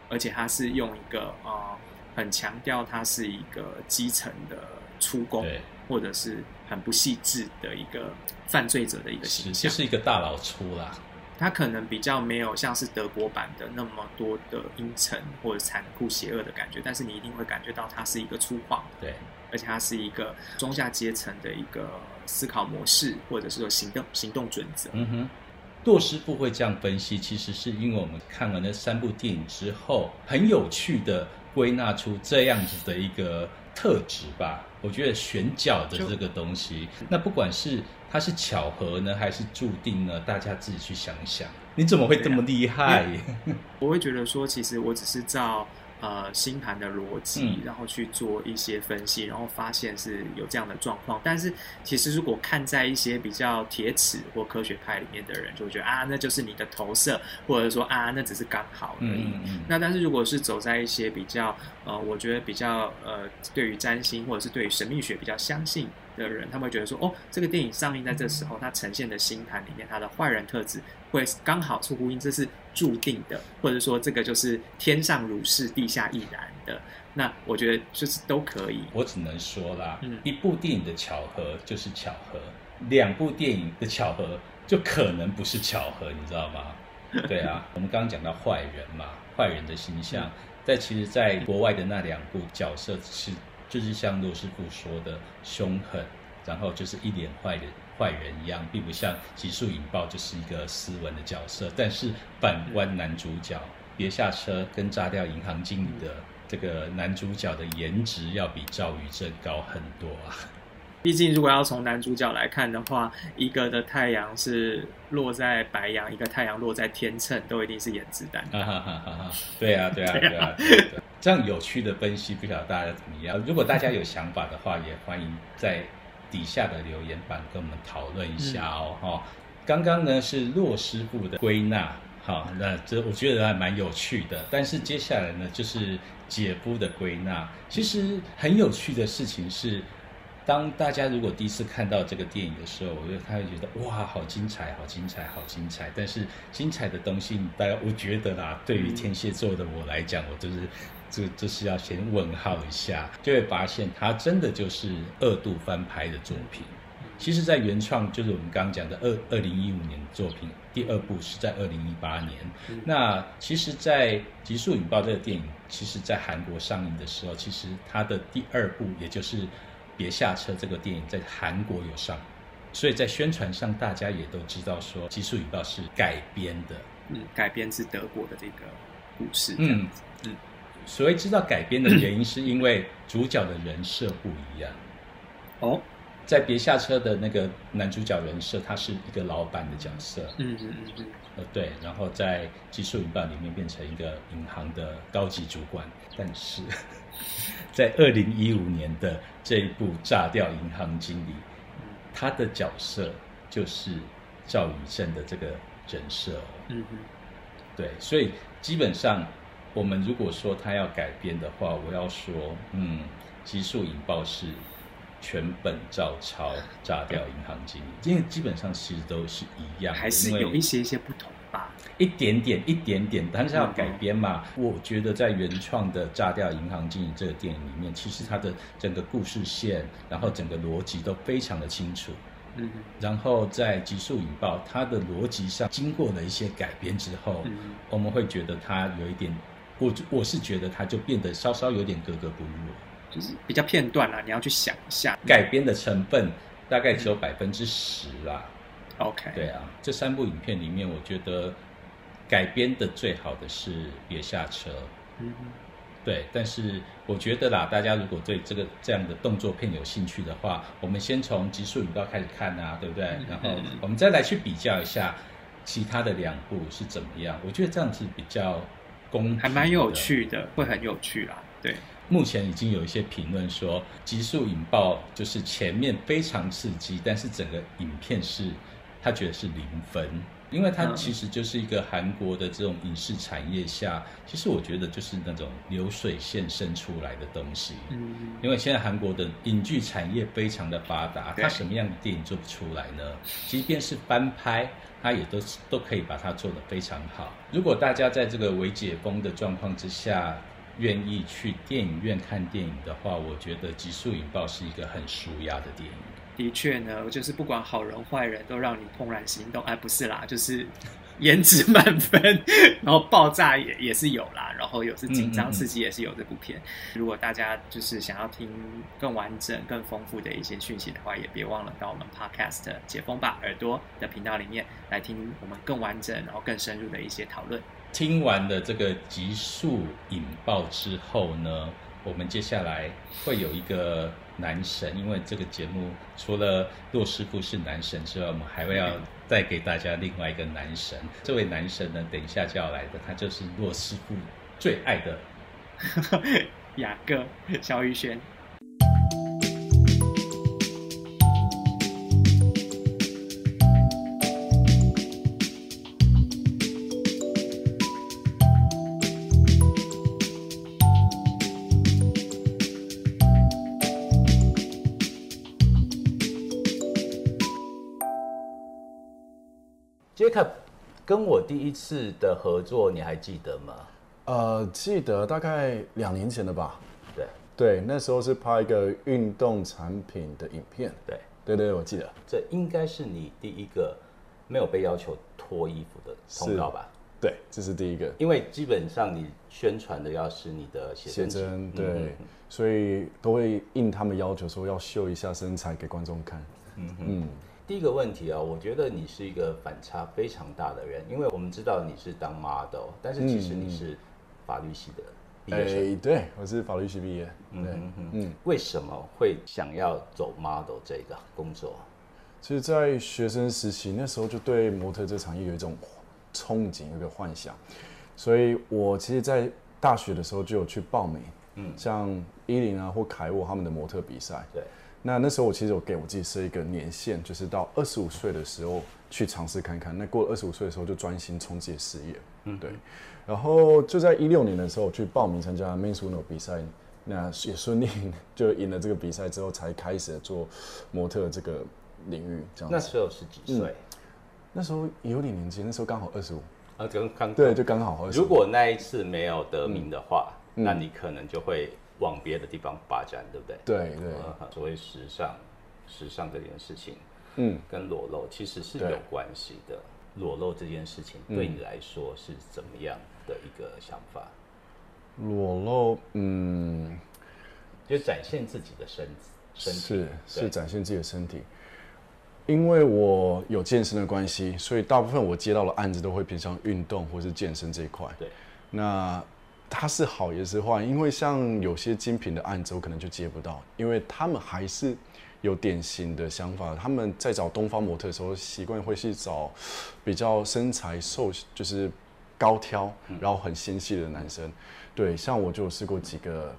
而且他是用一个呃很强调他是一个基层的粗工。对，或者是很不细致的一个犯罪者的一个是形象，就是一个大老粗啦。他可能比较没有像是德国版的那么多的阴沉或者残酷邪恶的感觉，但是你一定会感觉到他是一个粗犷，对，而且他是一个中下阶层的一个思考模式，或者是说行动行动准则。嗯哼，骆师傅会这样分析，其实是因为我们看了那三部电影之后，很有趣的归纳出这样子的一个特质吧。我觉得选角的这个东西，那不管是它是巧合呢，还是注定呢，大家自己去想一想。你怎么会这么厉害？我会觉得说，其实我只是照。呃，星盘的逻辑，然后去做一些分析，然后发现是有这样的状况。但是，其实如果看在一些比较铁齿或科学派里面的人，就会觉得啊，那就是你的投射，或者说啊，那只是刚好而已。那但是如果是走在一些比较呃，我觉得比较呃，对于占星或者是对于神秘学比较相信的人，他们会觉得说，哦，这个电影上映在这时候，它呈现的星盘里面，它的坏人特质会刚好出呼应，这是。注定的，或者说这个就是天上如是，地下亦然的。那我觉得就是都可以。我只能说啦，嗯，一部电影的巧合就是巧合，两部电影的巧合就可能不是巧合，你知道吗？对啊，我们刚刚讲到坏人嘛，坏人的形象，在其实，在国外的那两部角色是，就是像罗师傅说的凶狠，然后就是一脸坏的。坏人一样，并不像《极速引爆》就是一个斯文的角色。但是反观男主角，别下车跟炸掉银行经理的这个男主角的颜值要比赵宇正高很多啊！毕竟，如果要从男主角来看的话，一个的太阳是落在白羊，一个太阳落在天秤，都一定是颜值担当。哈哈哈 对啊，对啊，对啊，这样有趣的分析，不晓得大家怎么样？如果大家有想法的话，也欢迎在。底下的留言板跟我们讨论一下哦，哈，刚刚呢是骆师傅的归纳，好，那这我觉得还蛮有趣的。但是接下来呢就是姐夫的归纳，其实很有趣的事情是，当大家如果第一次看到这个电影的时候，我觉得他会觉得哇，好精彩，好精彩，好精彩。但是精彩的东西，大家我觉得啦，对于天蝎座的我来讲，我就是。这这是要先问号一下，就会发现它真的就是二度翻拍的作品。其实，在原创就是我们刚刚讲的二二零一五年的作品，第二部是在二零一八年。那其实，在《极速引爆》这个电影，其实在韩国上映的时候，其实它的第二部，也就是《别下车》这个电影，在韩国有上，所以在宣传上，大家也都知道说《极速引爆》是改编的，嗯，改编自德国的这个故事，嗯嗯。所谓知道改编的原因，是因为主角的人设不一样。哦，在别下车的那个男主角人设，他是一个老板的角色。嗯嗯嗯嗯。呃，对，然后在《技术引爆》里面变成一个银行的高级主管，但是 在二零一五年的这一部《炸掉银行经理》，他的角色就是赵宇正的这个人设。嗯嗯。对，所以基本上。我们如果说他要改编的话，我要说，嗯，极速引爆是全本照抄，炸掉银行经理，因为基本上其实都是一样，还是有一些一些不同吧，一点点，一点点，但是要改编嘛。我觉得在原创的炸掉银行经理这个电影里面，其实它的整个故事线，然后整个逻辑都非常的清楚。嗯，然后在极速引爆，它的逻辑上经过了一些改编之后，我们会觉得它有一点。我我是觉得它就变得稍稍有点格格不入，就是比较片段啦，你要去想一下，改编的成分大概只有百分之十啦。OK，对啊，这三部影片里面，我觉得改编的最好的是《别下车》。嗯，对，但是我觉得啦，大家如果对这个这样的动作片有兴趣的话，我们先从《极速引爆》开始看啊，对不对？然后我们再来去比较一下其他的两部是怎么样。我觉得这样子比较。还蛮有趣的，会很有趣啦。对，目前已经有一些评论说，《极速引爆》就是前面非常刺激，但是整个影片是他觉得是零分，因为它其实就是一个韩国的这种影视产业下，其实我觉得就是那种流水线生出来的东西。嗯，因为现在韩国的影剧产业非常的发达，它什么样的电影做不出来呢？即便是翻拍。它也都是都可以把它做得非常好。如果大家在这个未解封的状况之下，愿意去电影院看电影的话，我觉得《极速引爆》是一个很舒压的电影。的确呢，就是不管好人坏人，都让你怦然心动。哎，不是啦，就是颜值满分，然后爆炸也也是有啦，然后有是紧张刺激也是有这部片。如果大家就是想要听更完整、更丰富的一些讯息的话，也别忘了到我们 Podcast 解封吧耳朵的频道里面来听我们更完整、然后更深入的一些讨论。听完的这个急速引爆之后呢，我们接下来会有一个男神，因为这个节目除了骆师傅是男神之外，我们还会要再给大家另外一个男神。这位男神呢，等一下就要来的，他就是洛师傅最爱的 雅哥萧玉轩。杰克跟我第一次的合作，你还记得吗？呃，记得大概两年前的吧。对对，那时候是拍一个运动产品的影片。对对对，我记得。这应该是你第一个没有被要求脱衣服的通告吧？对，这是第一个。因为基本上你宣传的要是你的写真，对，所以都会应他们要求说要秀一下身材给观众看。嗯嗯。第一个问题啊，我觉得你是一个反差非常大的人，因为我们知道你是当 model，但是其实你是法律系的毕业生。对，我是法律系毕业。嗯嗯。为什么会想要走 model 这个工作？其实，在学生时期那时候就对模特这产业有一种憧憬，有一个幻想，所以我其实，在大学的时候就有去报名，嗯，像伊林啊或凯沃他们的模特比赛。对。那那时候我其实有给我自己设一个年限，就是到二十五岁的时候去尝试看看。那过了二十五岁的时候就专心冲自己的事业，嗯，对。然后就在一六年的时候去报名参加 m i n s u n o 比赛，那也顺利 就赢了这个比赛之后，才开始做模特这个领域。这样。那时候是几岁？那时候有点年纪，那时候刚好二十五。啊，刚刚对，就刚好二十如果那一次没有得名的话，那你可能就会。往别的地方发展，对不对？对对。所谓时尚，时尚这件事情，嗯，跟裸露其实是有关系的。裸露这件事情对你来说是怎么样的一个想法？裸露，嗯，就展现自己的身身体，是是展现自己的身体。因为我有健身的关系，所以大部分我接到的案子都会偏向运动或是健身这一块。对，那。它是好也是坏，因为像有些精品的案子，我可能就接不到，因为他们还是有典型的想法。他们在找东方模特的时候，习惯会去找比较身材瘦，就是高挑，然后很纤细的男生。对，像我就试过几个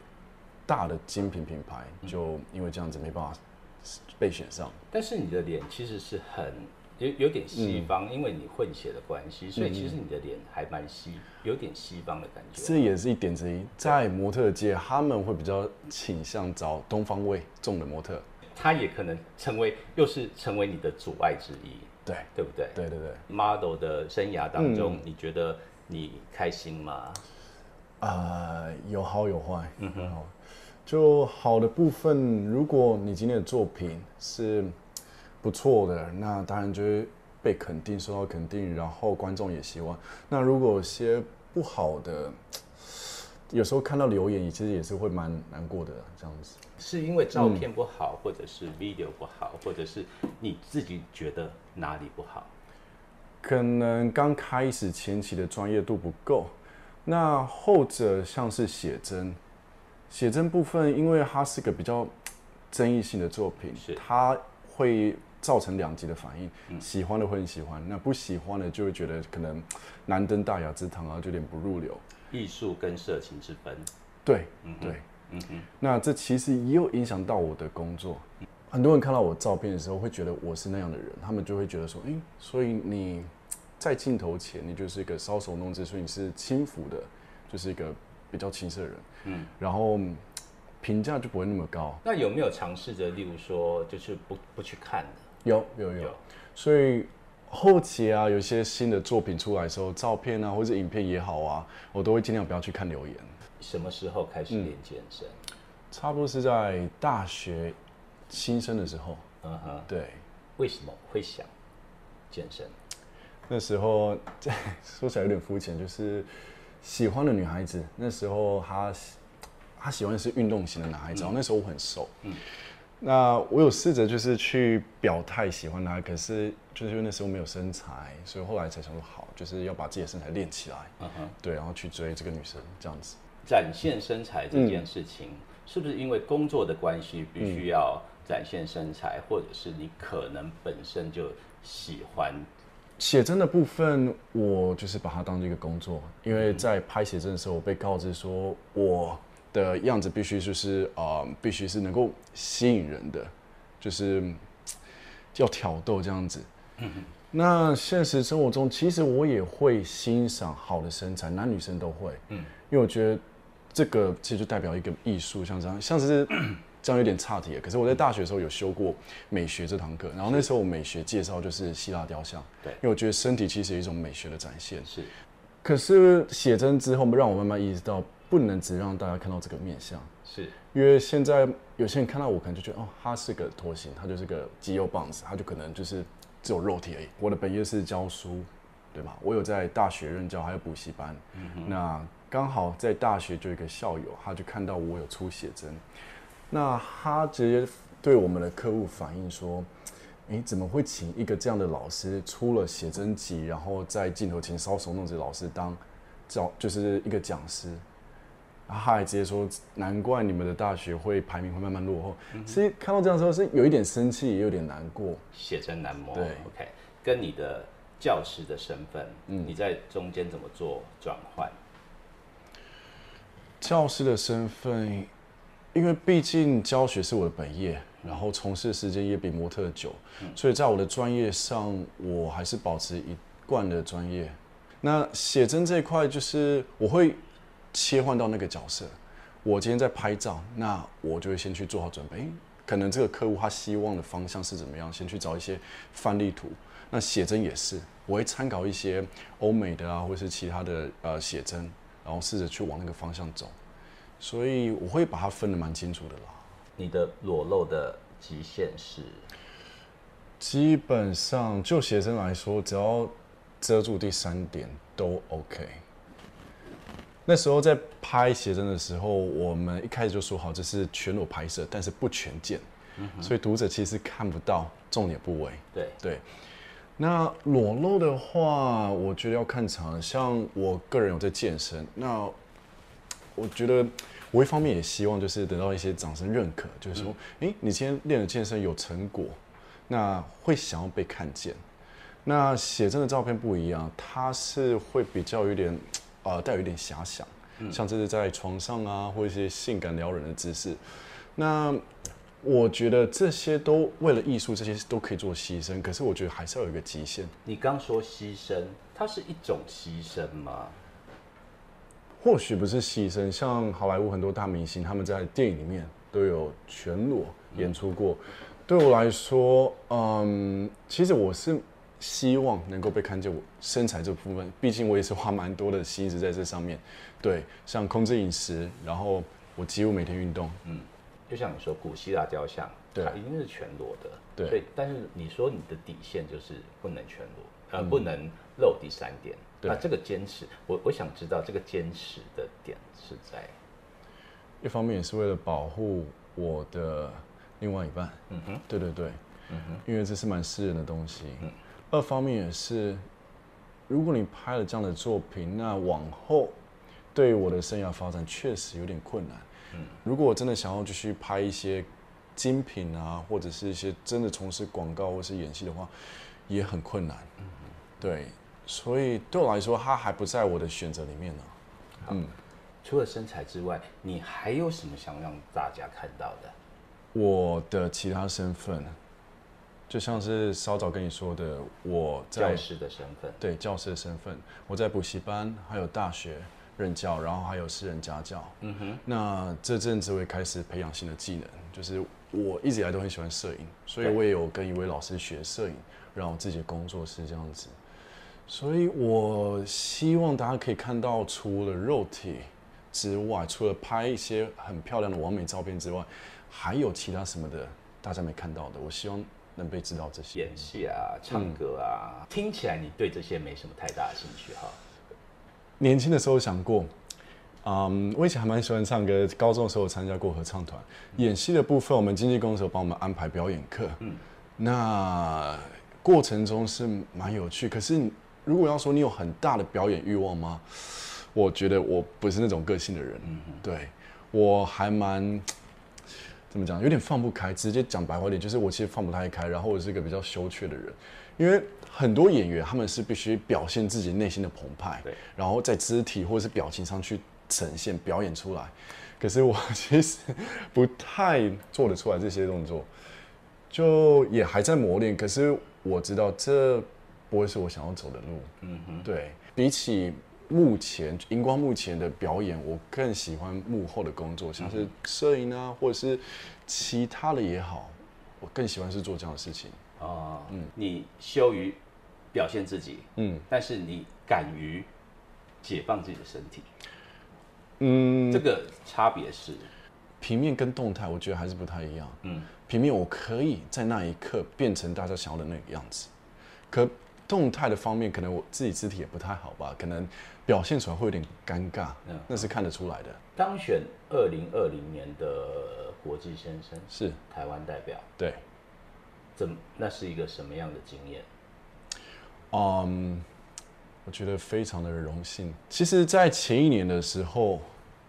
大的精品品牌，就因为这样子没办法被选上。但是你的脸其实是很。有有点西方，因为你混血的关系，所以其实你的脸还蛮西，有点西方的感觉。这也是一点之一，在模特界，他们会比较倾向找东方味重的模特。他也可能成为，又是成为你的阻碍之一。对，对不对？对对对。Model 的生涯当中，你觉得你开心吗？啊，有好有坏。嗯哼。就好的部分，如果你今天的作品是。不错的，那当然就会被肯定，受到肯定，然后观众也希望。那如果有些不好的，有时候看到留言，其实也是会蛮难过的。这样子，是因为照片不好，或者是 video 不好，或者是你自己觉得哪里不好？可能刚开始前期的专业度不够。那后者像是写真，写真部分，因为它是个比较争议性的作品，是它会。造成两极的反应，喜欢的会很喜欢，那不喜欢的就会觉得可能难登大雅之堂啊，就有点不入流。艺术跟色情之分，对，对，嗯哼。那这其实也有影响到我的工作。很多人看到我照片的时候，会觉得我是那样的人，他们就会觉得说，哎，所以你在镜头前，你就是一个搔首弄姿，所以你是轻浮的，就是一个比较青涩的人。嗯，然后评价就不会那么高。那有没有尝试着，例如说，就是不不去看的？有有有，所以后期啊，有些新的作品出来的时候，照片啊或者影片也好啊，我都会尽量不要去看留言。什么时候开始练健身？差不多是在大学新生的时候。嗯哼，对，为什么会想健身？那时候 说起来有点肤浅，就是喜欢的女孩子，那时候她她喜欢的是运动型的男孩子，然后那时候我很瘦，嗯，那我有试着就是去表态喜欢她，可是就是因为那时候没有身材，所以后来才想说好，就是要把自己的身材练起来，嗯哼，对，然后去追这个女生。这样子。展现身材这件事情，是不是因为工作的关系必须要展现身材，或者是你可能本身就喜欢？写真的部分，我就是把它当做一个工作，因为在拍写真的时候，我被告知说我的样子必须就是啊，必须是能够吸引人的，就是要挑逗这样子。嗯那现实生活中，其实我也会欣赏好的身材，男女生都会。嗯，因为我觉得这个其实就代表一个艺术，像这样，像是。这样有点差题，可是我在大学的时候有修过美学这堂课，然后那时候我美学介绍就是希腊雕像，对，因为我觉得身体其实有一种美学的展现。是，可是写真之后，让我慢慢意识到，不能只让大家看到这个面相。是，因为现在有些人看到我，可能就觉得哦，他是个坨形，他就是个肌肉棒子，他就可能就是只有肉体而已。我的本业是教书，对吗？我有在大学任教，还有补习班。嗯那刚好在大学就有一个校友，他就看到我有出写真。那他直接对我们的客户反映说：“哎，怎么会请一个这样的老师出了写真集，然后在镜头前搔首弄姿老师当教，就是一个讲师？”他还直接说：“难怪你们的大学会排名会慢慢落后。”所以看到这样时候是有一点生气，也有点难过。写真难磨。对，OK，跟你的教师的身份，嗯，你在中间怎么做转换？教师的身份。因为毕竟教学是我的本业，然后从事时间也比模特久，所以在我的专业上，我还是保持一贯的专业。那写真这一块，就是我会切换到那个角色。我今天在拍照，那我就会先去做好准备。可能这个客户他希望的方向是怎么样，先去找一些范例图。那写真也是，我会参考一些欧美的啊，或是其他的呃写真，然后试着去往那个方向走。所以我会把它分得蛮清楚的啦。你的裸露的极限是？基本上就写真来说，只要遮住第三点都 OK。那时候在拍写真的时候，我们一开始就说好这是全裸拍摄，但是不全见，所以读者其实看不到重点部位。对对。那裸露的话，我觉得要看场，像我个人有在健身，那。我觉得我一方面也希望就是得到一些掌声认可，就是说，哎，你今天练了健身有成果，那会想要被看见。那写真的照片不一样，它是会比较有点，呃，带有一点遐想，像这是在床上啊，或一些性感撩人的姿势。那我觉得这些都为了艺术，这些都可以做牺牲，可是我觉得还是要有一个极限。你刚说牺牲，它是一种牺牲吗？或许不是牺牲，像好莱坞很多大明星，他们在电影里面都有全裸演出过。对我来说，嗯，其实我是希望能够被看见我身材这部分，毕竟我也是花蛮多的心思在这上面。对，像控制饮食，然后我几乎每天运动。嗯，就像你说古希腊雕像，它一定是全裸的。对，所以但是你说你的底线就是不能全裸，呃，不能露第三点。那这个坚持，我我想知道这个坚持的点是在，一方面也是为了保护我的另外一半，嗯哼，对对对，嗯哼，因为这是蛮私人的东西，嗯，二方面也是，如果你拍了这样的作品，那往后对我的生涯发展确实有点困难，嗯，如果我真的想要继续拍一些精品啊，或者是一些真的从事广告或是演戏的话，也很困难，嗯对。所以对我来说，他还不在我的选择里面呢。嗯，除了身材之外，你还有什么想让大家看到的？我的其他身份，就像是稍早跟你说的，我在教师的身份，对教师的身份，我在补习班，还有大学任教，然后还有私人家教。嗯哼。那这阵子我也开始培养新的技能，就是我一直以来都很喜欢摄影，所以我也有跟一位老师学摄影，让我自己的工作室这样子。所以，我希望大家可以看到，除了肉体之外，除了拍一些很漂亮的完美照片之外，还有其他什么的大家没看到的，我希望能被知道这些。演戏啊，唱歌啊，听起来你对这些没什么太大的兴趣哈。年轻的时候想过，嗯，我以前还蛮喜欢唱歌，高中的时候参加过合唱团。演戏的部分，我们经纪公司有帮我们安排表演课，嗯，那过程中是蛮有趣。可是如果要说你有很大的表演欲望吗？我觉得我不是那种个性的人，嗯对我还蛮怎么讲，有点放不开。直接讲白话点，就是我其实放不太开，然后我是一个比较羞怯的人，因为很多演员他们是必须表现自己内心的澎湃，对，然后在肢体或者是表情上去呈现表演出来。可是我其实不太做得出来这些动作，就也还在磨练。可是我知道这不会是我想要走的路，嗯哼，对比起。目前荧光幕前的表演，我更喜欢幕后的工作，像是摄影啊，或者是其他的也好，我更喜欢是做这样的事情。啊，嗯，你羞于表现自己，嗯，但是你敢于解放自己的身体，嗯，这个差别是平面跟动态，我觉得还是不太一样。嗯，平面我可以在那一刻变成大家想要的那个样子，可动态的方面，可能我自己肢体也不太好吧，可能。表现出来会有点尴尬，嗯，那是看得出来的。当选二零二零年的国际先生是台湾代表，对，怎那是一个什么样的经验？嗯，我觉得非常的荣幸。其实，在前一年的时候，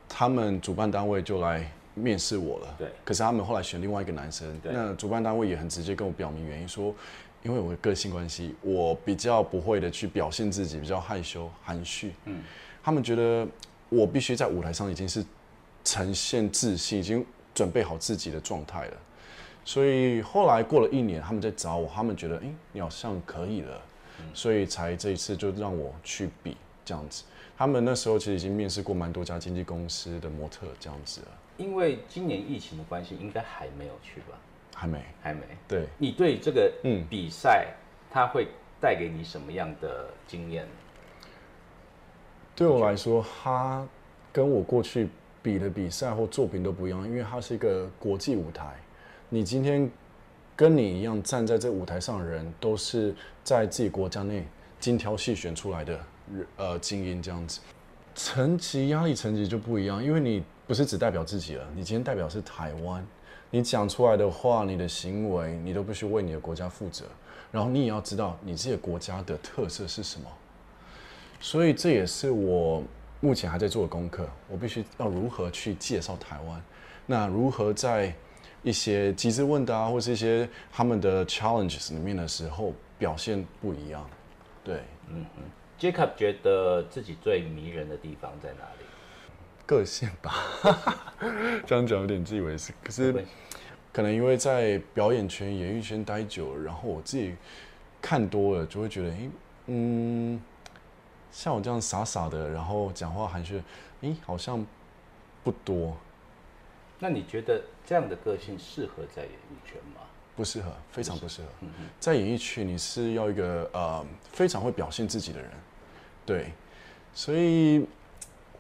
他们主办单位就来面试我了，对。可是他们后来选另外一个男生，那主办单位也很直接跟我表明原因说。因为我的个性关系，我比较不会的去表现自己，比较害羞含蓄。嗯，他们觉得我必须在舞台上已经是呈现自信，已经准备好自己的状态了。所以后来过了一年，他们在找我，他们觉得，哎，你好像可以了，所以才这一次就让我去比这样子。他们那时候其实已经面试过蛮多家经纪公司的模特这样子了。因为今年疫情的关系，应该还没有去吧？还没，还没。对，你对这个嗯比赛，它会带给你什么样的经验？对我来说，它跟我过去比的比赛或作品都不一样，因为它是一个国际舞台。你今天跟你一样站在这舞台上的人，都是在自己国家内精挑细选出来的呃精英，这样子，层级压力层级就不一样，因为你不是只代表自己了，你今天代表是台湾。你讲出来的话，你的行为，你都必须为你的国家负责。然后你也要知道你自己国家的特色是什么。所以这也是我目前还在做的功课。我必须要如何去介绍台湾？那如何在一些机智问答或是一些他们的 challenges 里面的时候表现不一样？对，嗯嗯。Jacob 觉得自己最迷人的地方在哪里？个性吧，这样讲有点自以为是。可是，可能因为在表演圈、演艺圈待久了，然后我自己看多了，就会觉得，哎，嗯，像我这样傻傻的，然后讲话含蓄，哎，好像不多。那你觉得这样的个性适合在演艺圈吗？不适合，非常不适合。在演艺圈，你是要一个呃非常会表现自己的人，对，所以。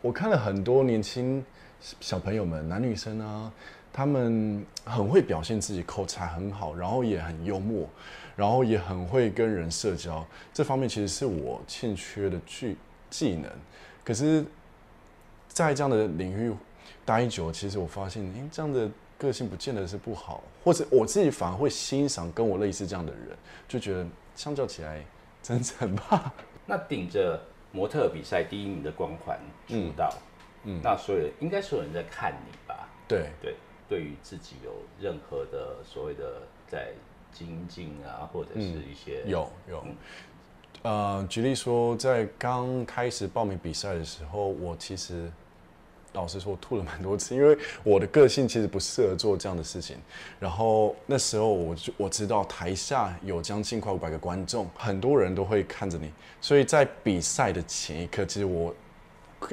我看了很多年轻小朋友们，男女生啊，他们很会表现自己，口才很好，然后也很幽默，然后也很会跟人社交。这方面其实是我欠缺的技技能。可是，在这样的领域待久，其实我发现，哎，这样的个性不见得是不好，或者我自己反而会欣赏跟我类似这样的人，就觉得相较起来，真诚吧。那顶着。模特比赛第一名的光环出道，嗯，那所有应该所有人在看你吧？对对，对于自己有任何的所谓的在精进啊，或者是一些有有，呃，举例说，在刚开始报名比赛的时候，我其实。老实说，吐了蛮多次，因为我的个性其实不适合做这样的事情。然后那时候我就我知道台下有将近快五百个观众，很多人都会看着你，所以在比赛的前一刻，其实我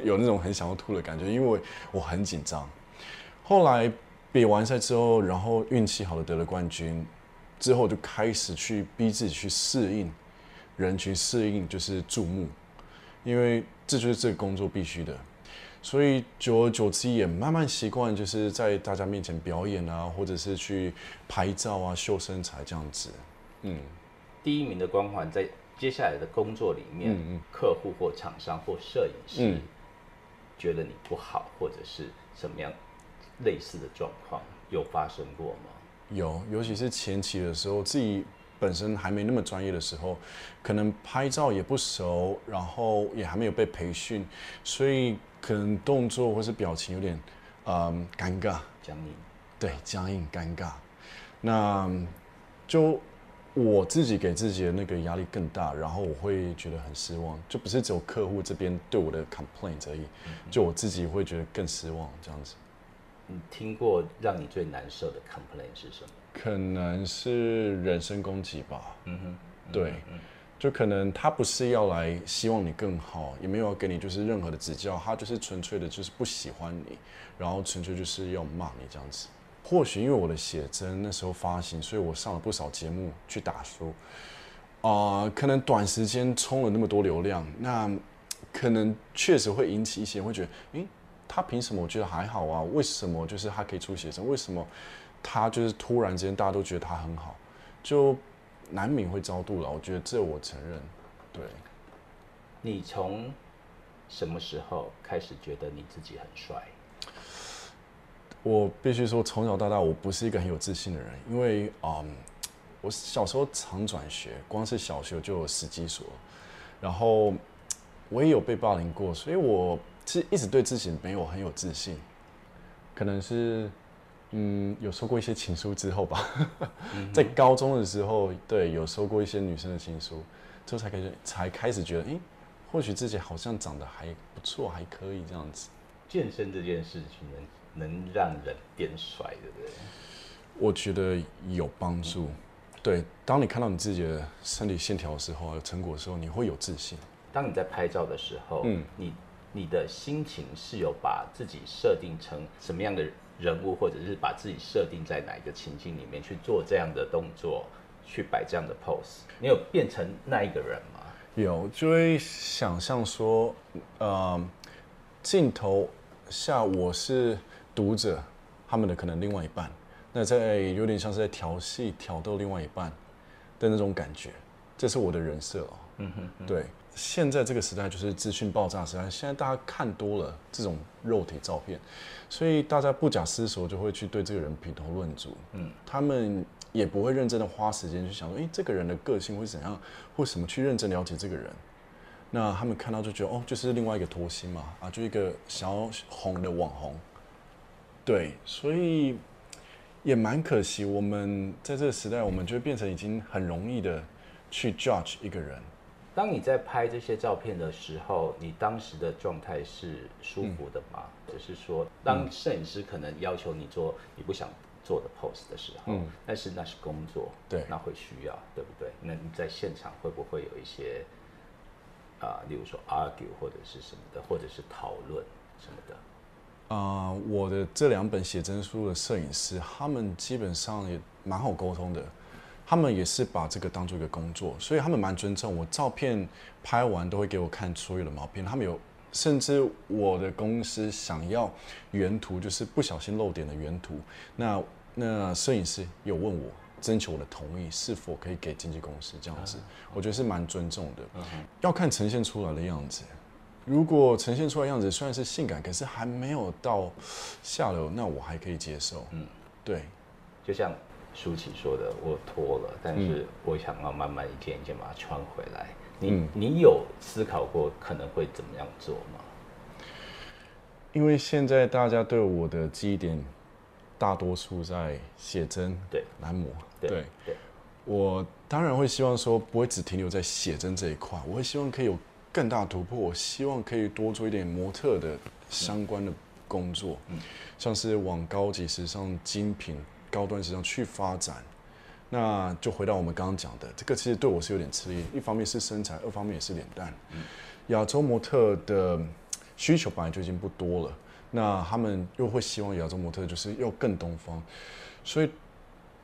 有那种很想要吐的感觉，因为我很紧张。后来比完赛之后，然后运气好的得了冠军，之后就开始去逼自己去适应人群，适应就是注目，因为这就是这个工作必须的。所以久而久之也慢慢习惯，就是在大家面前表演啊，或者是去拍照啊、秀身材这样子。嗯，第一名的光环在接下来的工作里面，客户或厂商或摄影师觉得你不好，或者是什么样类似的状况有发生过吗？有，尤其是前期的时候，自己本身还没那么专业的时候，可能拍照也不熟，然后也还没有被培训，所以可能动作或是表情有点，嗯，尴尬、僵硬。对，僵硬、尴尬。那就。我自己给自己的那个压力更大，然后我会觉得很失望，就不是只有客户这边对我的 complaint 而已，就我自己会觉得更失望这样子。你听过让你最难受的 complaint 是什么？可能是人身攻击吧。嗯哼，对，就可能他不是要来希望你更好，也没有要给你就是任何的指教，他就是纯粹的就是不喜欢你，然后纯粹就是要骂你这样子。或许因为我的写真那时候发行，所以我上了不少节目去打书，啊，可能短时间冲了那么多流量，那可能确实会引起一些人会觉得，诶，他凭什么？我觉得还好啊，为什么就是他可以出写真？为什么他就是突然间大家都觉得他很好？就难免会遭妒了。我觉得这我承认。对，你从什么时候开始觉得你自己很帅？我必须说，从小到大，我不是一个很有自信的人，因为嗯，我小时候常转学，光是小学就有十几所，然后我也有被霸凌过，所以我其实一直对自己没有很有自信。可能是嗯，有收过一些情书之后吧，在高中的时候，对，有收过一些女生的情书，之后才开始才开始觉得，哎，或许自己好像长得还不错，还可以这样子。健身这件事情能？能让人变帅，对不对？我觉得有帮助。对，当你看到你自己的身体线条的时候，有成果的时候，你会有自信。当你在拍照的时候，嗯，你你的心情是有把自己设定成什么样的人物，或者是把自己设定在哪一个情境里面去做这样的动作，去摆这样的 pose？你有变成那一个人吗？有，就会想象说，呃，镜头下我是。读者，他们的可能另外一半，那在有点像是在调戏、挑逗另外一半的那种感觉，这是我的人设哦。嗯哼，对。现在这个时代就是资讯爆炸时代，现在大家看多了这种肉体照片，所以大家不假思索就会去对这个人品头论足。嗯，他们也不会认真的花时间去想说，哎，这个人的个性会怎样，或什么去认真了解这个人。那他们看到就觉得，哦，就是另外一个脱星嘛，啊，就一个想要红的网红。对，所以也蛮可惜。我们在这个时代，我们就变成已经很容易的去 judge 一个人。当你在拍这些照片的时候，你当时的状态是舒服的吗？只是说，当摄影师可能要求你做你不想做的 pose 的时候，但是那是工作，对，那会需要，对不对？那你在现场会不会有一些啊，例如说 argue 或者是什么的，或者是讨论什么的？啊，我的这两本写真书的摄影师，他们基本上也蛮好沟通的。他们也是把这个当做一个工作，所以他们蛮尊重我。照片拍完都会给我看所有的毛片。他们有，甚至我的公司想要原图，就是不小心漏点的原图。那那摄影师有问我，征求我的同意，是否可以给经纪公司这样子？我觉得是蛮尊重的。要看呈现出来的样子。如果呈现出来样子虽然是性感，可是还没有到下流，那我还可以接受。嗯，对。就像舒淇说的，我脱了，但是我想要慢慢一件一件把它穿回来。你你有思考过可能会怎么样做吗？因为现在大家对我的记忆点，大多数在写真、对男模。对对。我当然会希望说，不会只停留在写真这一块，我会希望可以有。更大突破，我希望可以多做一点模特的相关的工作，像是往高级时尚、精品、高端时尚去发展。那就回到我们刚刚讲的，这个其实对我是有点吃力，一方面是身材，二方面也是脸蛋。亚洲模特的需求本来就已经不多了，那他们又会希望亚洲模特就是要更东方，所以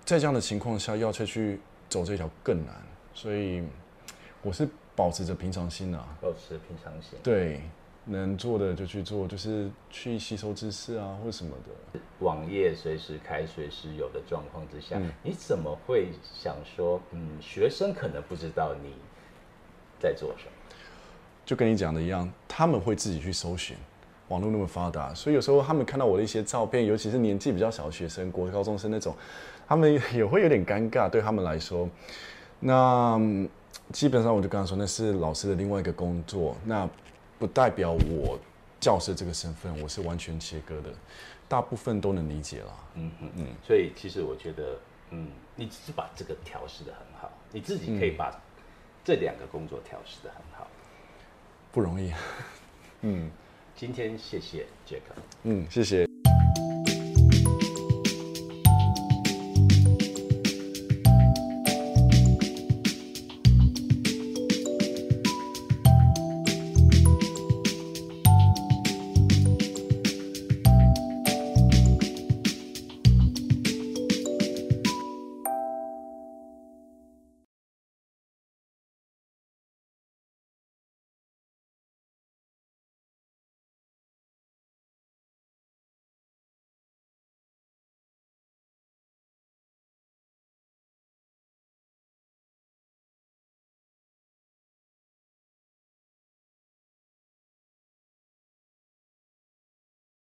在这样的情况下，要再去走这条更难。所以我是。保持着平常心啊，保持平常心。对，能做的就去做，就是去吸收知识啊，或者什么的。网页随时开、随时有的状况之下，嗯你怎么会想说，嗯，学生可能不知道你在做什么？就跟你讲的一样，他们会自己去搜寻。网络那么发达，所以有时候他们看到我的一些照片，尤其是年纪比较小的学生、国高中生那种，他们也会有点尴尬，对他们来说。那嗯基本上我就跟他说，那是老师的另外一个工作，那不代表我教师这个身份，我是完全切割的，大部分都能理解啦。嗯嗯嗯。所以其实我觉得，嗯，你只是把这个调试的很好，你自己可以把这两个工作调试的很好。不容易。嗯今天谢谢 Jack。嗯，谢谢。